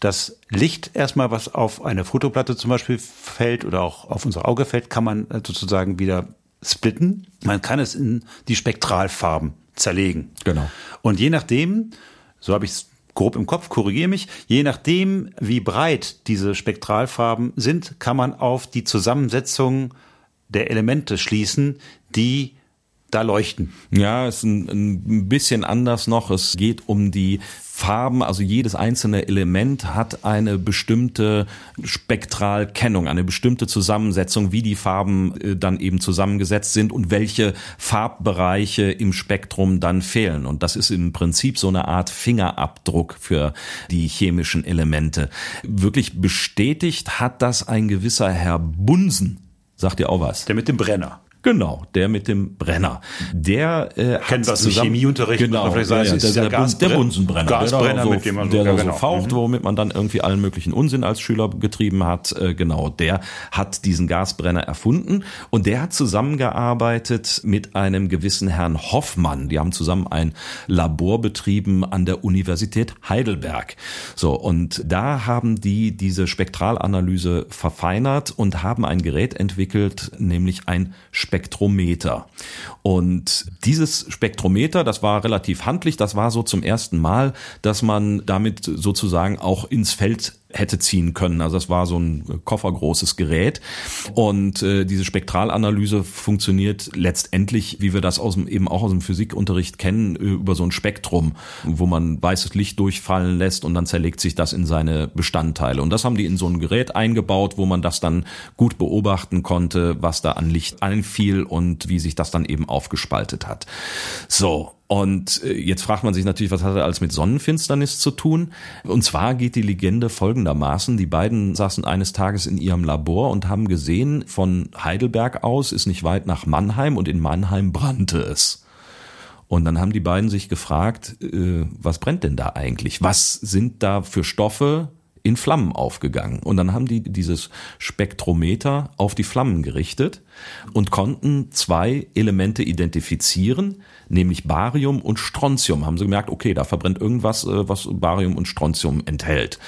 Speaker 2: das Licht erstmal, was auf eine Fotoplatte zum Beispiel fällt oder auch auf unser Auge fällt, kann man äh, sozusagen wieder splitten. Man kann es in die Spektralfarben zerlegen.
Speaker 1: Genau.
Speaker 2: Und je nachdem, so habe ich es grob im Kopf, korrigiere mich, je nachdem, wie breit diese Spektralfarben sind, kann man auf die Zusammensetzung der Elemente schließen, die da leuchten.
Speaker 1: Ja, es ist ein, ein bisschen anders noch. Es geht um die Farben, also jedes einzelne Element hat eine bestimmte Spektralkennung, eine bestimmte Zusammensetzung, wie die Farben äh, dann eben zusammengesetzt sind und welche Farbbereiche im Spektrum dann fehlen. Und das ist im Prinzip so eine Art Fingerabdruck für die chemischen Elemente. Wirklich bestätigt hat das ein gewisser Herr Bunsen. Sagt ihr auch was?
Speaker 2: Der mit dem Brenner.
Speaker 1: Genau, der mit dem Brenner. Der äh,
Speaker 2: kennt was zusammen, Chemieunterricht.
Speaker 1: Genau,
Speaker 2: vielleicht
Speaker 1: sagen, ja, ist der, der, der Bunsenbrenner,
Speaker 2: Gasbrenner,
Speaker 1: der so,
Speaker 2: mit dem man
Speaker 1: so, der
Speaker 2: ja,
Speaker 1: genau.
Speaker 2: so
Speaker 1: faucht, mhm. womit man dann irgendwie allen möglichen Unsinn als Schüler getrieben hat. Äh, genau, der hat diesen Gasbrenner erfunden und der hat zusammengearbeitet mit einem gewissen Herrn Hoffmann. Die haben zusammen ein Labor betrieben an der Universität Heidelberg. So und da haben die diese Spektralanalyse verfeinert und haben ein Gerät entwickelt, nämlich ein Spektrometer. Und dieses Spektrometer, das war relativ handlich, das war so zum ersten Mal, dass man damit sozusagen auch ins Feld hätte ziehen können. Also das war so ein koffergroßes Gerät. Und äh, diese Spektralanalyse funktioniert letztendlich, wie wir das aus dem, eben auch aus dem Physikunterricht kennen, über so ein Spektrum, wo man weißes Licht durchfallen lässt und dann zerlegt sich das in seine Bestandteile. Und das haben die in so ein Gerät eingebaut, wo man das dann gut beobachten konnte, was da an Licht einfiel und wie sich das dann eben aufgespaltet hat. So, und äh, jetzt fragt man sich natürlich, was hat er alles mit Sonnenfinsternis zu tun? Und zwar geht die Legende folgendermaßen. Die beiden saßen eines Tages in ihrem Labor und haben gesehen, von Heidelberg aus ist nicht weit nach Mannheim und in Mannheim brannte es. Und dann haben die beiden sich gefragt, äh, was brennt denn da eigentlich? Was sind da für Stoffe in Flammen aufgegangen. Und dann haben die dieses Spektrometer auf die Flammen gerichtet und konnten zwei Elemente identifizieren, nämlich Barium und Strontium. Haben sie gemerkt, okay, da verbrennt irgendwas, äh, was Barium und Strontium enthält.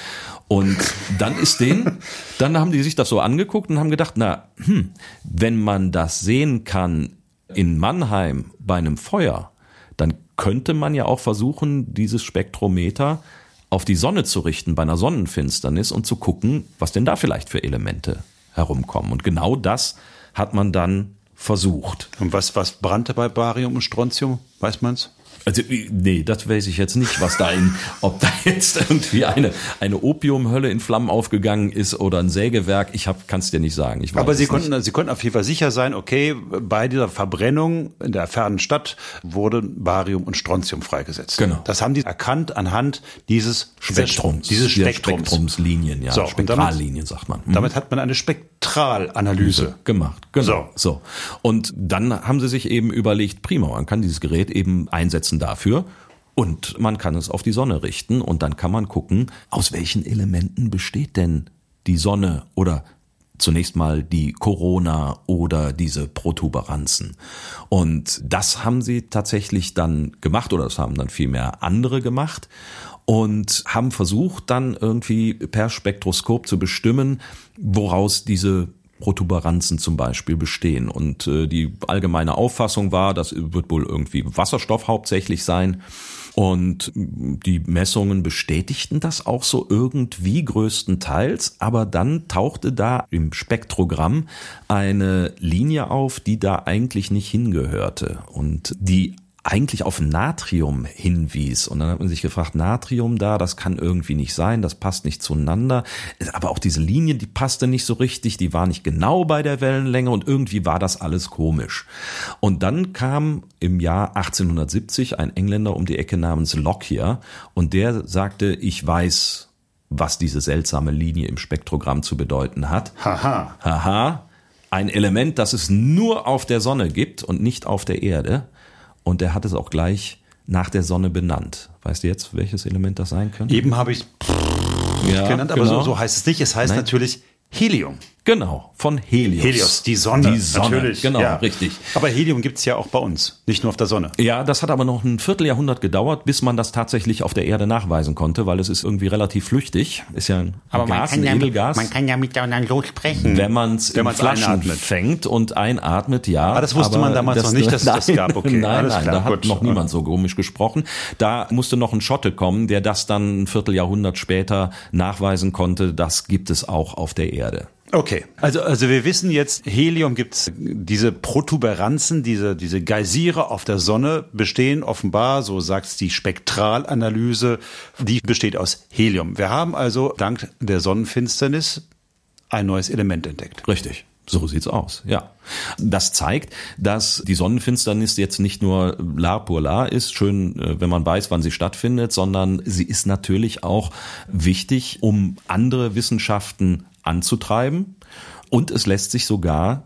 Speaker 1: Und dann ist denen, dann haben die sich das so angeguckt und haben gedacht, na, hm, wenn man das sehen kann in Mannheim bei einem Feuer, dann könnte man ja auch versuchen, dieses Spektrometer auf die Sonne zu richten bei einer Sonnenfinsternis und zu gucken, was denn da vielleicht für Elemente herumkommen. Und genau das hat man dann versucht.
Speaker 2: Und was, was brannte bei Barium und Strontium? Weiß man's?
Speaker 1: Also, nee, das weiß ich jetzt nicht, was da in, ob da jetzt irgendwie eine, eine Opiumhölle in Flammen aufgegangen ist oder ein Sägewerk. Ich kann es dir nicht sagen. Ich weiß
Speaker 2: Aber Sie
Speaker 1: es
Speaker 2: konnten,
Speaker 1: nicht.
Speaker 2: Sie konnten auf jeden Fall sicher sein, okay, bei dieser Verbrennung in der fernen Stadt wurden Barium und Strontium freigesetzt.
Speaker 1: Genau.
Speaker 2: Das haben die erkannt anhand dieses Spektrums. Dieses Spektrums.
Speaker 1: Spektrumslinien, ja.
Speaker 2: So,
Speaker 1: Spektrallinien, sagt man. Mhm.
Speaker 2: Damit hat man eine Spektralanalyse.
Speaker 1: gemacht. Genau.
Speaker 2: So.
Speaker 1: So. Und dann haben sie sich eben überlegt, prima, man kann dieses Gerät eben einsetzen dafür. Und man kann es auf die Sonne richten und dann kann man gucken, aus welchen Elementen besteht denn die Sonne oder zunächst mal die Corona oder diese Protuberanzen. Und das haben sie tatsächlich dann gemacht oder das haben dann vielmehr andere gemacht und haben versucht dann irgendwie per Spektroskop zu bestimmen, woraus diese Protuberanzen zum Beispiel bestehen. Und äh, die allgemeine Auffassung war, das wird wohl irgendwie Wasserstoff hauptsächlich sein. Und die Messungen bestätigten das auch so irgendwie größtenteils, aber dann tauchte da im Spektrogramm eine Linie auf, die da eigentlich nicht hingehörte und die eigentlich auf Natrium hinwies. Und dann hat man sich gefragt, Natrium da, das kann irgendwie nicht sein, das passt nicht zueinander. Aber auch diese Linie, die passte nicht so richtig, die war nicht genau bei der Wellenlänge und irgendwie war das alles komisch. Und dann kam im Jahr 1870 ein Engländer um die Ecke namens Lockyer und der sagte, ich weiß, was diese seltsame Linie im Spektrogramm zu bedeuten hat.
Speaker 2: Haha.
Speaker 1: Haha, ein Element, das es nur auf der Sonne gibt und nicht auf der Erde. Und er hat es auch gleich nach der Sonne benannt. Weißt du jetzt, welches Element das sein könnte?
Speaker 2: Eben habe ich
Speaker 1: Ja,
Speaker 2: genannt, aber
Speaker 1: genau.
Speaker 2: so, so heißt es nicht. Es heißt
Speaker 1: Nein.
Speaker 2: natürlich Helium.
Speaker 1: Genau, von Helios.
Speaker 2: Helios, die Sonne.
Speaker 1: Die Sonne,
Speaker 2: natürlich.
Speaker 1: genau,
Speaker 2: ja.
Speaker 1: richtig.
Speaker 2: Aber Helium gibt's ja auch bei uns, nicht nur auf der Sonne.
Speaker 1: Ja, das hat aber noch ein Vierteljahrhundert gedauert, bis man das tatsächlich auf der Erde nachweisen konnte, weil es ist irgendwie relativ flüchtig. Ist ja ein
Speaker 5: Aber man
Speaker 1: Gas,
Speaker 5: kann,
Speaker 1: ein
Speaker 5: ja,
Speaker 1: Edelgas.
Speaker 5: man kann ja miteinander so sprechen.
Speaker 1: wenn man es
Speaker 2: Wenn
Speaker 1: in
Speaker 2: man's
Speaker 1: Flaschen
Speaker 2: einatmet.
Speaker 1: fängt und einatmet, ja.
Speaker 2: Ah, das wusste man damals noch nicht, dass es das gab. Okay,
Speaker 1: nein,
Speaker 2: alles
Speaker 1: nein,
Speaker 2: klar,
Speaker 1: da hat
Speaker 2: gut.
Speaker 1: noch niemand so komisch gesprochen. Da musste noch ein Schotte kommen, der das dann ein Vierteljahrhundert später nachweisen konnte. Das gibt es auch auf der Erde.
Speaker 2: Okay, also, also wir wissen jetzt, Helium gibt's diese Protuberanzen, diese, diese Geysire auf der Sonne bestehen offenbar, so sagt's die Spektralanalyse, die besteht aus Helium. Wir haben also dank der Sonnenfinsternis ein neues Element entdeckt.
Speaker 1: Richtig. So sieht's aus, ja. Das zeigt, dass die Sonnenfinsternis jetzt nicht nur la pour la ist, schön, äh, wenn man weiß, wann sie stattfindet, sondern sie ist natürlich auch wichtig, um andere Wissenschaften anzutreiben. Und es lässt sich sogar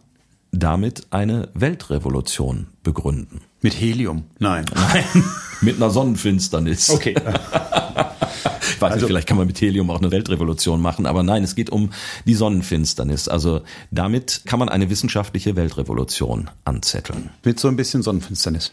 Speaker 1: damit eine Weltrevolution begründen.
Speaker 2: Mit Helium? Nein.
Speaker 1: Mit einer Sonnenfinsternis.
Speaker 2: Okay.
Speaker 1: Ich weiß nicht, vielleicht kann man mit Helium auch eine Weltrevolution machen, aber nein, es geht um die Sonnenfinsternis. Also damit kann man eine wissenschaftliche Weltrevolution anzetteln.
Speaker 2: Mit so ein bisschen Sonnenfinsternis.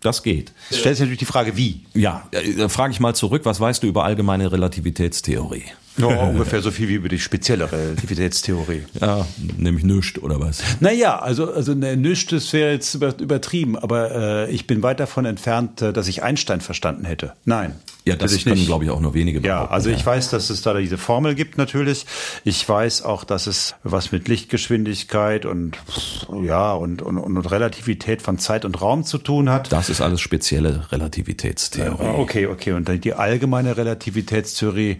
Speaker 1: Das geht.
Speaker 2: Es stellt sich natürlich die Frage, wie?
Speaker 1: Ja, äh, frage ich mal zurück, was weißt du über allgemeine Relativitätstheorie?
Speaker 2: Ja, ungefähr so viel wie über die spezielle Relativitätstheorie.
Speaker 1: Ja, nämlich nüscht oder was?
Speaker 2: Naja, also, also ne, nichts, das wäre jetzt über, übertrieben, aber äh, ich bin weit davon entfernt, äh, dass ich Einstein verstanden hätte. Nein.
Speaker 1: Ja, das
Speaker 2: ich
Speaker 1: können, glaube ich, auch nur wenige
Speaker 2: Ja, also ich weiß, dass es da diese Formel gibt natürlich. Ich weiß auch, dass es was mit Lichtgeschwindigkeit und ja und, und, und Relativität von Zeit und Raum zu tun hat.
Speaker 1: Das ist alles spezielle Relativitätstheorie.
Speaker 2: Ah, Okay, okay. Und dann die allgemeine Relativitätstheorie,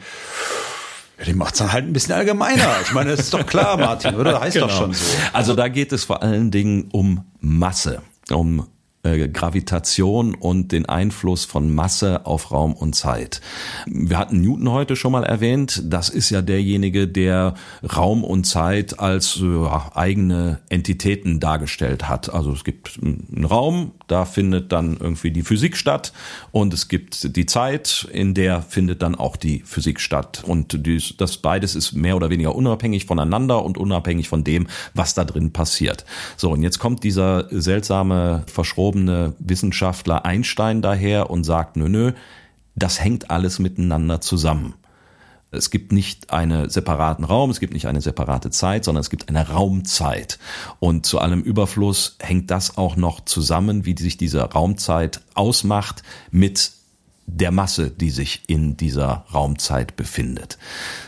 Speaker 2: ja, die macht's dann halt ein bisschen allgemeiner. Ich meine, das ist doch klar, Martin, oder? Heißt doch
Speaker 1: Genau.
Speaker 2: schon so.
Speaker 1: Also da geht es vor allen Dingen um Masse, um äh, Gravitation und den Einfluss von Masse auf Raum und Zeit. Wir hatten Newton heute schon mal erwähnt. Das ist ja derjenige, der Raum und Zeit als ja, eigene Entitäten dargestellt hat. Also es gibt einen Raum, da findet dann irgendwie die Physik statt und es gibt die Zeit, in der findet dann auch die Physik statt. Und dies, das beides ist mehr oder weniger unabhängig voneinander und unabhängig von dem, was da drin passiert. So, und jetzt kommt dieser seltsame, verschrobene Wissenschaftler Einstein daher und sagt, nö, nö, das hängt alles miteinander zusammen. Es gibt nicht einen separaten Raum, es gibt nicht eine separate Zeit, sondern es gibt eine Raumzeit. Und zu allem Überfluss hängt das auch noch zusammen, wie sich diese Raumzeit ausmacht mit der Masse, die sich in dieser Raumzeit befindet.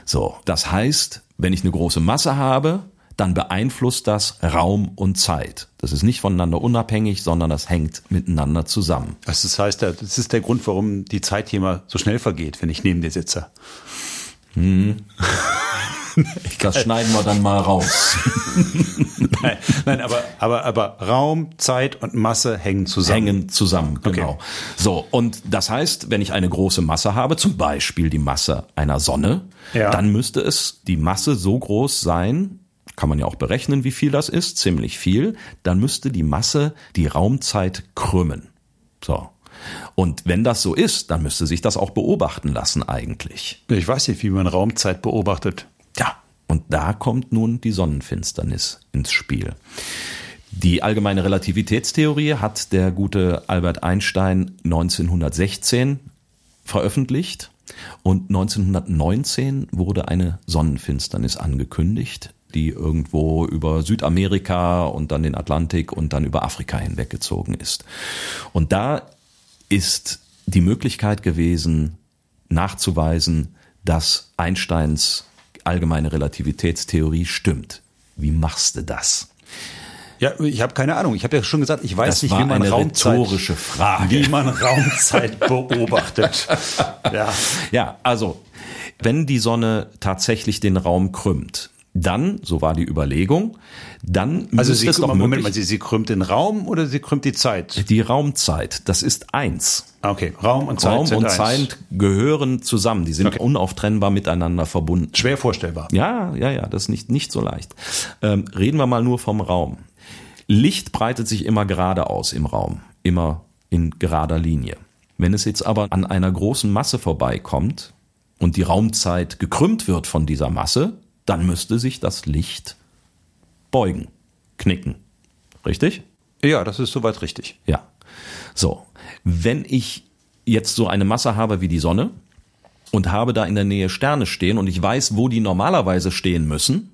Speaker 1: So, das heißt, wenn ich eine große Masse habe, dann beeinflusst das Raum und Zeit. Das ist nicht voneinander unabhängig, sondern das hängt miteinander zusammen.
Speaker 2: Das heißt, das ist der Grund, warum die Zeit hier mal so schnell vergeht, wenn ich neben dir sitze.
Speaker 1: Hm. Das schneiden wir dann mal raus.
Speaker 2: nein, nein, aber, aber, aber Raum, Zeit und Masse hängen zusammen.
Speaker 1: Hängen zusammen, genau. Okay. So, und das heißt, wenn ich eine große Masse habe, zum Beispiel die Masse einer Sonne, ja. dann müsste es die Masse so groß sein, kann man ja auch berechnen, wie viel das ist, ziemlich viel, dann müsste die Masse die Raumzeit krümmen. So. Und wenn das so ist, dann müsste sich das auch beobachten lassen eigentlich.
Speaker 2: Ich weiß nicht, wie man Raumzeit beobachtet.
Speaker 1: Ja, und da kommt nun die Sonnenfinsternis ins Spiel. Die allgemeine Relativitätstheorie hat der gute Albert Einstein 1916 veröffentlicht und 1919 wurde eine Sonnenfinsternis angekündigt, die irgendwo über Südamerika und dann den Atlantik und dann über Afrika hinweggezogen ist. Und da ist die Möglichkeit gewesen, nachzuweisen, dass Einsteins allgemeine Relativitätstheorie stimmt. Wie machst du das?
Speaker 2: Ja, ich habe keine Ahnung. Ich habe ja schon gesagt, ich weiß das nicht, wie man
Speaker 1: Raumzeit, Frage.
Speaker 2: wie man Raumzeit beobachtet.
Speaker 1: ja. ja, also wenn die Sonne tatsächlich den Raum krümmt, dann, so war die Überlegung, dann
Speaker 2: also sie, es doch Moment mal, sie, sie krümmt den Raum oder sie krümmt die Zeit?
Speaker 1: Die Raumzeit, das ist eins.
Speaker 2: Okay, Raum und Zeit
Speaker 1: Raum und eins. Zeit gehören zusammen, die sind okay. unaustrennbar miteinander verbunden.
Speaker 2: Schwer vorstellbar.
Speaker 1: Ja, ja, ja, das ist nicht, nicht so leicht. Ähm, reden wir mal nur vom Raum. Licht breitet sich immer geradeaus im Raum, immer in gerader Linie. Wenn es jetzt aber an einer großen Masse vorbeikommt und die Raumzeit gekrümmt wird von dieser Masse, dann müsste sich das Licht beugen, knicken. Richtig?
Speaker 2: Ja, das ist soweit richtig.
Speaker 1: Ja. So, wenn ich jetzt so eine Masse habe wie die Sonne und habe da in der Nähe Sterne stehen und ich weiß, wo die normalerweise stehen müssen,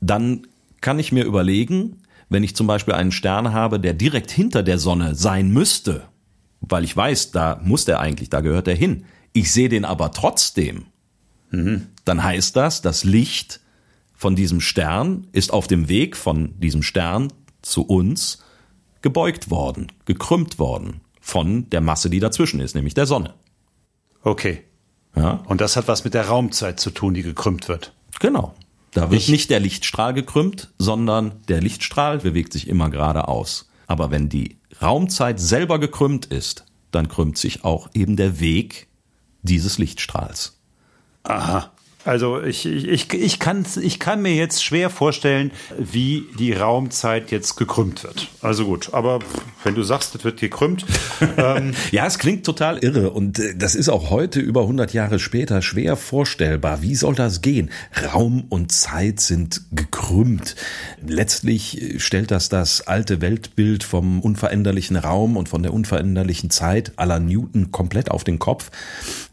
Speaker 1: dann kann ich mir überlegen, wenn ich zum Beispiel einen Stern habe, der direkt hinter der Sonne sein müsste, weil ich weiß, da muss der eigentlich, da gehört er hin. Ich sehe den aber trotzdem Mhm. Dann heißt das, das Licht von diesem Stern ist auf dem Weg von diesem Stern zu uns gebeugt worden, gekrümmt worden von der Masse, die dazwischen ist, nämlich der Sonne.
Speaker 2: Okay. Ja. Und das hat was mit der Raumzeit zu tun, die gekrümmt wird.
Speaker 1: Genau. Da wird ich nicht der Lichtstrahl gekrümmt, sondern der Lichtstrahl bewegt sich immer geradeaus. Aber wenn die Raumzeit selber gekrümmt ist, dann krümmt sich auch eben der Weg dieses Lichtstrahls.
Speaker 2: Aha. Also ich, ich, ich, kann, ich kann mir jetzt schwer vorstellen, wie die Raumzeit jetzt gekrümmt wird. Also gut, aber wenn du sagst, es wird gekrümmt.
Speaker 1: Ähm ja, es klingt total irre und äh, das ist auch heute über 100 Jahre später schwer vorstellbar. Wie soll das gehen? Raum und Zeit sind gekrümmt. Letztlich äh, stellt das das alte Weltbild vom unveränderlichen Raum und von der unveränderlichen Zeit aller Newton komplett auf den Kopf.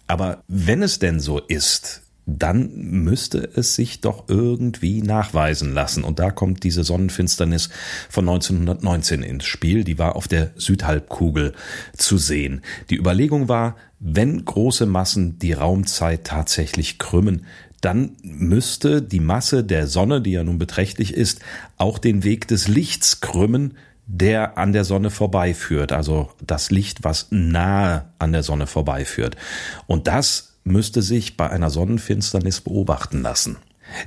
Speaker 1: Aber wenn es denn so ist, dann müsste es sich doch irgendwie nachweisen lassen. Und da kommt diese Sonnenfinsternis von 1919 ins Spiel. Die war auf der Südhalbkugel zu sehen. Die Überlegung war, wenn große Massen die Raumzeit tatsächlich krümmen, dann müsste die Masse der Sonne, die ja nun beträchtlich ist, auch den Weg des Lichts krümmen, der an der Sonne vorbeiführt, also das Licht, was nahe an der Sonne vorbeiführt. Und das müsste sich bei einer Sonnenfinsternis beobachten lassen.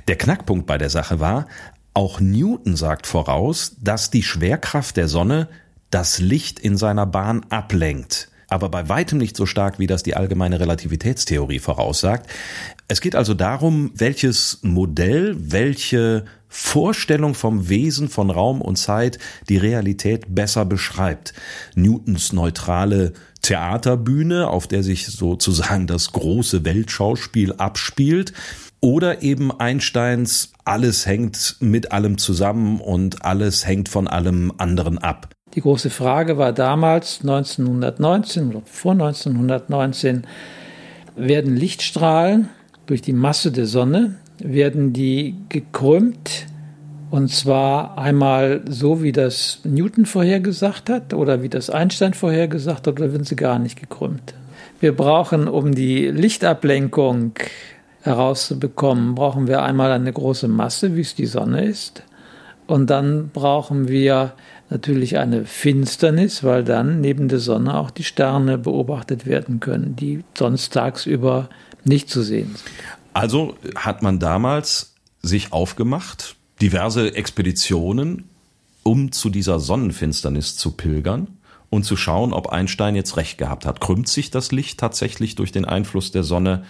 Speaker 1: Der Knackpunkt bei der Sache war, auch Newton sagt voraus, dass die Schwerkraft der Sonne das Licht in seiner Bahn ablenkt aber bei weitem nicht so stark, wie das die allgemeine Relativitätstheorie voraussagt. Es geht also darum, welches Modell, welche Vorstellung vom Wesen von Raum und Zeit die Realität besser beschreibt. Newtons neutrale Theaterbühne, auf der sich sozusagen das große Weltschauspiel abspielt, oder eben Einsteins alles hängt mit allem zusammen und alles hängt von allem anderen ab.
Speaker 4: Die große Frage war damals 1919 oder vor 1919 werden Lichtstrahlen durch die Masse der Sonne werden die gekrümmt und zwar einmal so, wie das Newton vorhergesagt hat oder wie das Einstein vorhergesagt hat, oder werden sie gar nicht gekrümmt. Wir brauchen, um die Lichtablenkung herauszubekommen, brauchen wir einmal eine große Masse, wie es die Sonne ist. Und dann brauchen wir natürlich eine Finsternis, weil dann neben der Sonne auch die Sterne beobachtet werden können, die sonst tagsüber nicht zu sehen sind.
Speaker 1: Also hat man damals sich aufgemacht, diverse Expeditionen, um zu dieser Sonnenfinsternis zu pilgern und zu schauen, ob Einstein jetzt recht gehabt hat. Krümmt sich das Licht tatsächlich durch den Einfluss der Sonne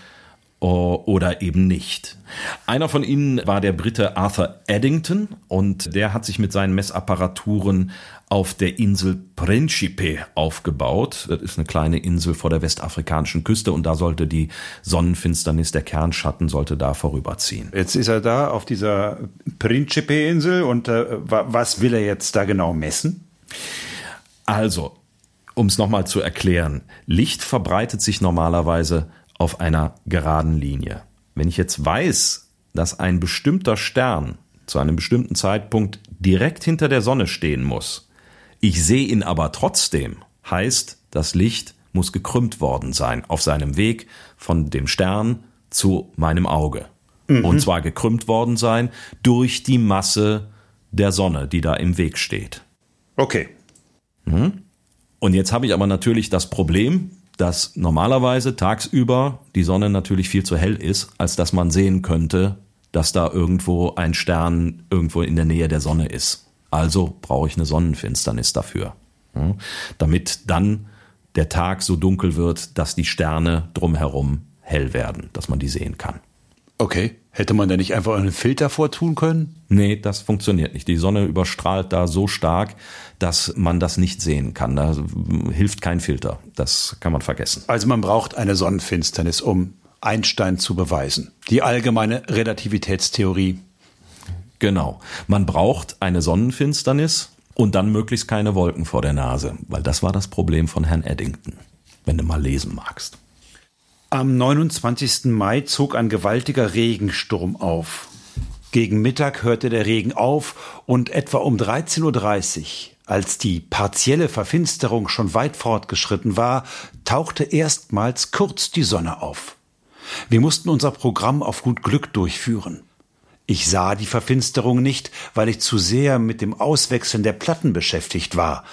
Speaker 1: oder eben nicht. Einer von ihnen war der Brite Arthur Eddington und der hat sich mit seinen Messapparaturen auf der Insel Principe aufgebaut. Das ist eine kleine Insel vor der westafrikanischen Küste und da sollte die Sonnenfinsternis, der Kernschatten sollte da vorüberziehen.
Speaker 2: Jetzt ist er da auf dieser Principe-Insel und äh, was will er jetzt da genau messen?
Speaker 1: Also, um es nochmal zu erklären, Licht verbreitet sich normalerweise auf einer geraden Linie. Wenn ich jetzt weiß, dass ein bestimmter Stern zu einem bestimmten Zeitpunkt direkt hinter der Sonne stehen muss, ich sehe ihn aber trotzdem, heißt, das Licht muss gekrümmt worden sein auf seinem Weg von dem Stern zu meinem Auge. Mhm. Und zwar gekrümmt worden sein durch die Masse der Sonne, die da im Weg steht.
Speaker 2: Okay.
Speaker 1: Mhm. Und jetzt habe ich aber natürlich das Problem, dass normalerweise tagsüber die Sonne natürlich viel zu hell ist, als dass man sehen könnte, dass da irgendwo ein Stern irgendwo in der Nähe der Sonne ist. Also brauche ich eine Sonnenfinsternis dafür. Ja, damit dann der Tag so dunkel wird, dass die Sterne drumherum hell werden, dass man die sehen kann.
Speaker 2: Okay. Hätte man da nicht einfach einen Filter vortun können?
Speaker 1: Nee, das funktioniert nicht. Die Sonne überstrahlt da so stark, dass man das nicht sehen kann. Da hilft kein Filter. Das kann man vergessen.
Speaker 2: Also man braucht eine Sonnenfinsternis, um Einstein zu beweisen. Die allgemeine Relativitätstheorie.
Speaker 1: Genau. Man braucht eine Sonnenfinsternis und dann möglichst keine Wolken vor der Nase, weil das war das Problem von Herrn Eddington, wenn du mal lesen magst.
Speaker 2: Am 29. Mai zog ein gewaltiger Regensturm auf. Gegen Mittag hörte der Regen auf und etwa um 13.30 Uhr, als die partielle Verfinsterung schon weit fortgeschritten war, tauchte erstmals kurz die Sonne auf. Wir mussten unser Programm auf gut Glück durchführen. Ich sah die Verfinsterung nicht, weil ich zu sehr mit dem Auswechseln der Platten beschäftigt war.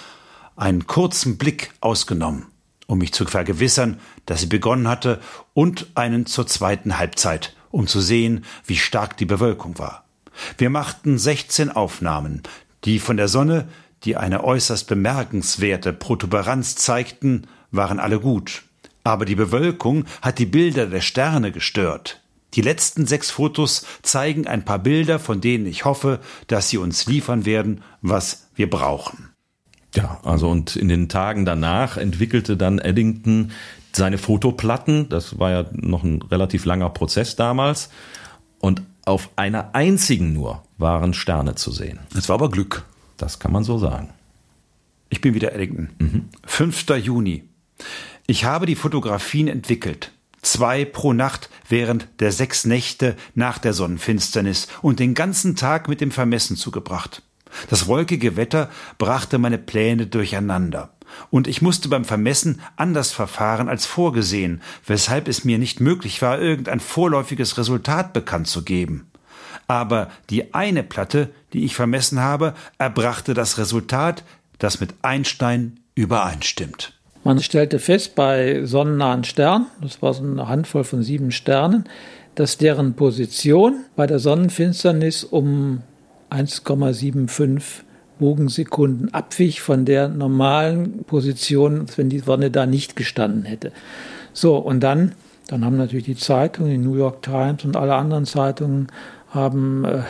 Speaker 2: Einen kurzen Blick ausgenommen um mich zu vergewissern, dass sie begonnen hatte, und einen zur zweiten Halbzeit, um zu sehen, wie stark die Bewölkung war. Wir machten 16 Aufnahmen, die von der Sonne, die eine äußerst bemerkenswerte Protuberanz zeigten, waren alle gut. Aber die Bewölkung hat die Bilder der Sterne gestört. Die letzten sechs Fotos zeigen ein paar Bilder, von denen ich hoffe, dass sie uns liefern werden, was wir brauchen.
Speaker 1: Ja, also und in den Tagen danach entwickelte dann Eddington seine Fotoplatten. Das war ja noch ein relativ langer Prozess damals. Und auf einer einzigen nur waren Sterne zu sehen.
Speaker 2: Das war aber Glück.
Speaker 1: Das kann man so sagen.
Speaker 2: Ich bin wieder Eddington. Mhm. 5. Juni. Ich habe die Fotografien entwickelt. Zwei pro Nacht während der sechs Nächte nach der Sonnenfinsternis und den ganzen Tag mit dem Vermessen zugebracht. Das wolkige Wetter brachte meine Pläne durcheinander. Und ich musste beim Vermessen anders verfahren als vorgesehen, weshalb es mir nicht möglich war, irgendein vorläufiges Resultat bekannt zu geben. Aber die eine Platte, die ich vermessen habe, erbrachte das Resultat, das mit Einstein übereinstimmt.
Speaker 4: Man stellte fest bei sonnennahen Sternen, das war so eine Handvoll von sieben Sternen, dass deren Position bei der Sonnenfinsternis um 1,75 Bogensekunden abwich von der normalen Position, wenn die Sonne da nicht gestanden hätte. So, und dann, dann haben natürlich die Zeitungen, die New York Times und alle anderen Zeitungen haben äh,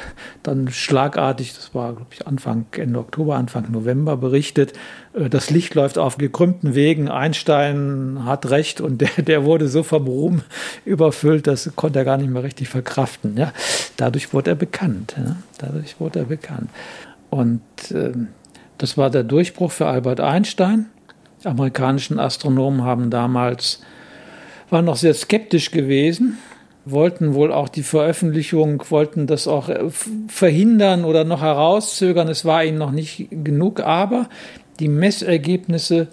Speaker 4: dann schlagartig, das war glaube ich Anfang Ende Oktober, Anfang November berichtet, äh, das Licht läuft auf gekrümmten Wegen, Einstein hat recht und der, der wurde so vom Ruhm überfüllt, das konnte er gar nicht mehr richtig verkraften. Ja. Dadurch wurde er bekannt. Ja. Dadurch wurde er bekannt. Und äh, das war der Durchbruch für Albert Einstein. Die amerikanischen Astronomen haben damals waren noch sehr skeptisch gewesen, wollten wohl auch die Veröffentlichung, wollten das auch äh, verhindern oder noch herauszögern. Es war ihnen noch nicht genug, aber die Messergebnisse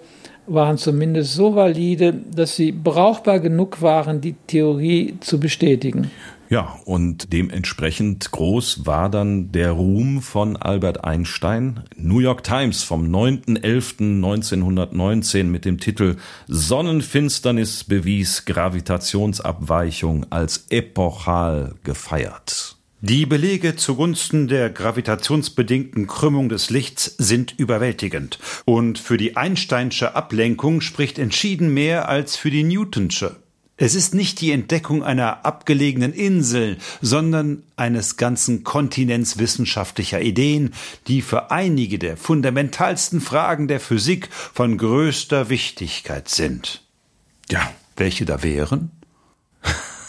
Speaker 4: waren zumindest so valide, dass sie brauchbar genug waren, die Theorie zu bestätigen.
Speaker 1: Ja, und dementsprechend groß war dann der Ruhm von Albert Einstein. New York Times vom 9.11.1919 mit dem Titel Sonnenfinsternis bewies Gravitationsabweichung als epochal gefeiert.
Speaker 2: Die Belege zugunsten der gravitationsbedingten Krümmung des Lichts sind überwältigend. Und für die Einsteinsche Ablenkung spricht entschieden mehr als für die Newtonsche. Es ist nicht die Entdeckung einer abgelegenen Insel, sondern eines ganzen Kontinents wissenschaftlicher Ideen, die für einige der fundamentalsten Fragen der Physik von größter Wichtigkeit sind. Ja, welche da wären?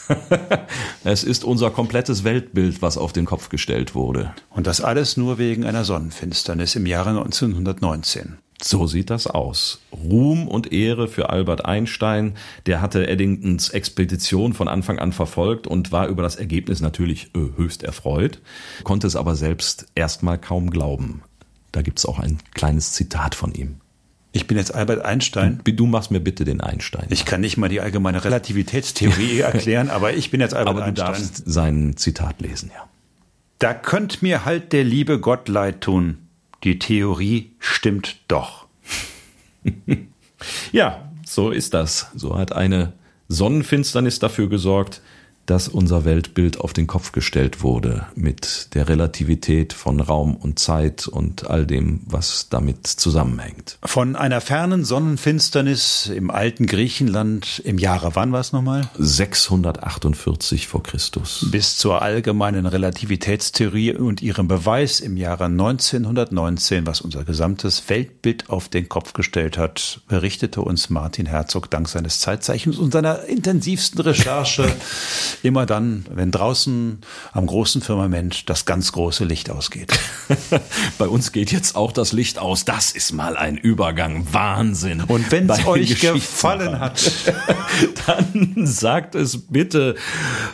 Speaker 1: es ist unser komplettes Weltbild, was auf den Kopf gestellt wurde.
Speaker 2: Und das alles nur wegen einer Sonnenfinsternis im Jahre 1919.
Speaker 1: So sieht das aus. Ruhm und Ehre für Albert Einstein. Der hatte Eddingtons Expedition von Anfang an verfolgt und war über das Ergebnis natürlich äh, höchst erfreut, konnte es aber selbst erstmal kaum glauben. Da gibt's auch ein kleines Zitat von ihm.
Speaker 2: Ich bin jetzt Albert Einstein.
Speaker 1: Du, du, machst mir bitte den Einstein.
Speaker 2: Ich kann nicht mal die allgemeine Relativitätstheorie erklären, aber ich bin jetzt Albert
Speaker 1: aber du
Speaker 2: Einstein.
Speaker 1: Darfst sein Zitat lesen, ja.
Speaker 2: Da könnt mir halt der liebe Gott leid tun die Theorie stimmt doch.
Speaker 1: ja, so ist das. So hat eine Sonnenfinsternis dafür gesorgt, dass unser Weltbild auf den Kopf gestellt wurde mit der Relativität von Raum und Zeit und all dem, was damit zusammenhängt.
Speaker 2: Von einer fernen Sonnenfinsternis im alten Griechenland im Jahre wann war es nochmal?
Speaker 1: 648 vor Christus.
Speaker 2: Bis zur allgemeinen Relativitätstheorie und ihrem Beweis im Jahre 1919, was unser gesamtes Weltbild auf den Kopf gestellt hat, berichtete uns Martin Herzog dank seines Zeitzeichens und seiner intensivsten Recherche immer dann, wenn draußen am großen Firmament das ganz große Licht ausgeht.
Speaker 1: Bei uns geht jetzt auch das Licht aus. Das ist mal ein Übergang. Wahnsinn.
Speaker 2: Und wenn es euch gefallen hat,
Speaker 1: dann sagt es bitte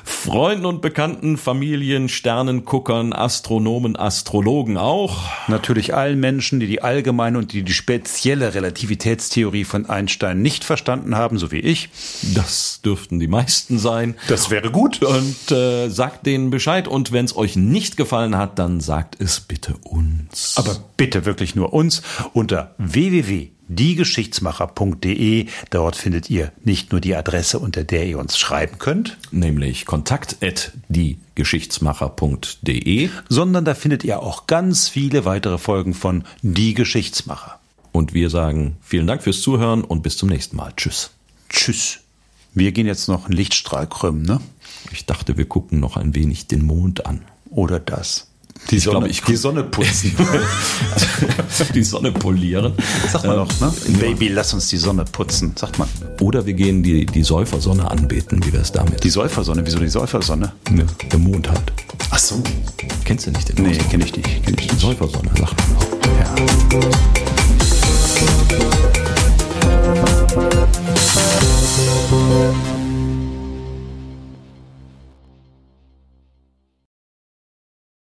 Speaker 1: Freunden und Bekannten, Familien, Sternenguckern, Astronomen, Astrologen auch.
Speaker 2: Natürlich allen Menschen, die die allgemeine und die die spezielle Relativitätstheorie von Einstein nicht verstanden haben, so wie ich.
Speaker 1: Das dürften die meisten sein.
Speaker 2: Das wäre gut.
Speaker 1: Und äh, sagt denen Bescheid. Und wenn es euch nicht gefallen hat, dann sagt es bitte uns.
Speaker 2: Aber bitte wirklich nur uns unter www.diegeschichtsmacher.de. Dort findet ihr nicht nur die Adresse, unter der ihr uns schreiben könnt,
Speaker 1: nämlich kontakt@diegeschichtsmacher.de,
Speaker 2: sondern da findet ihr auch ganz viele weitere Folgen von Die Geschichtsmacher.
Speaker 1: Und wir sagen vielen Dank fürs Zuhören und bis zum nächsten Mal. Tschüss.
Speaker 2: Tschüss. Wir gehen jetzt noch einen Lichtstrahl krümmen, ne?
Speaker 1: Ich dachte, wir gucken noch ein wenig den Mond an.
Speaker 2: Oder das.
Speaker 1: Die ich Sonne, glaube, ich die Sonne putzen. die Sonne polieren.
Speaker 2: Sagt man doch, ne? Ja. Baby, lass uns die Sonne putzen, sagt man.
Speaker 1: Oder wir gehen die, die Säufersonne anbeten, wie wäre es damit?
Speaker 2: Die Säufersonne, wieso die Säufersonne?
Speaker 1: Ja, der Mond halt.
Speaker 2: Ach so.
Speaker 1: Kennst du nicht den
Speaker 2: Nee, kenn ich nicht. Kenn ich nicht.
Speaker 1: Säufersonne, sagt man auch. Ja.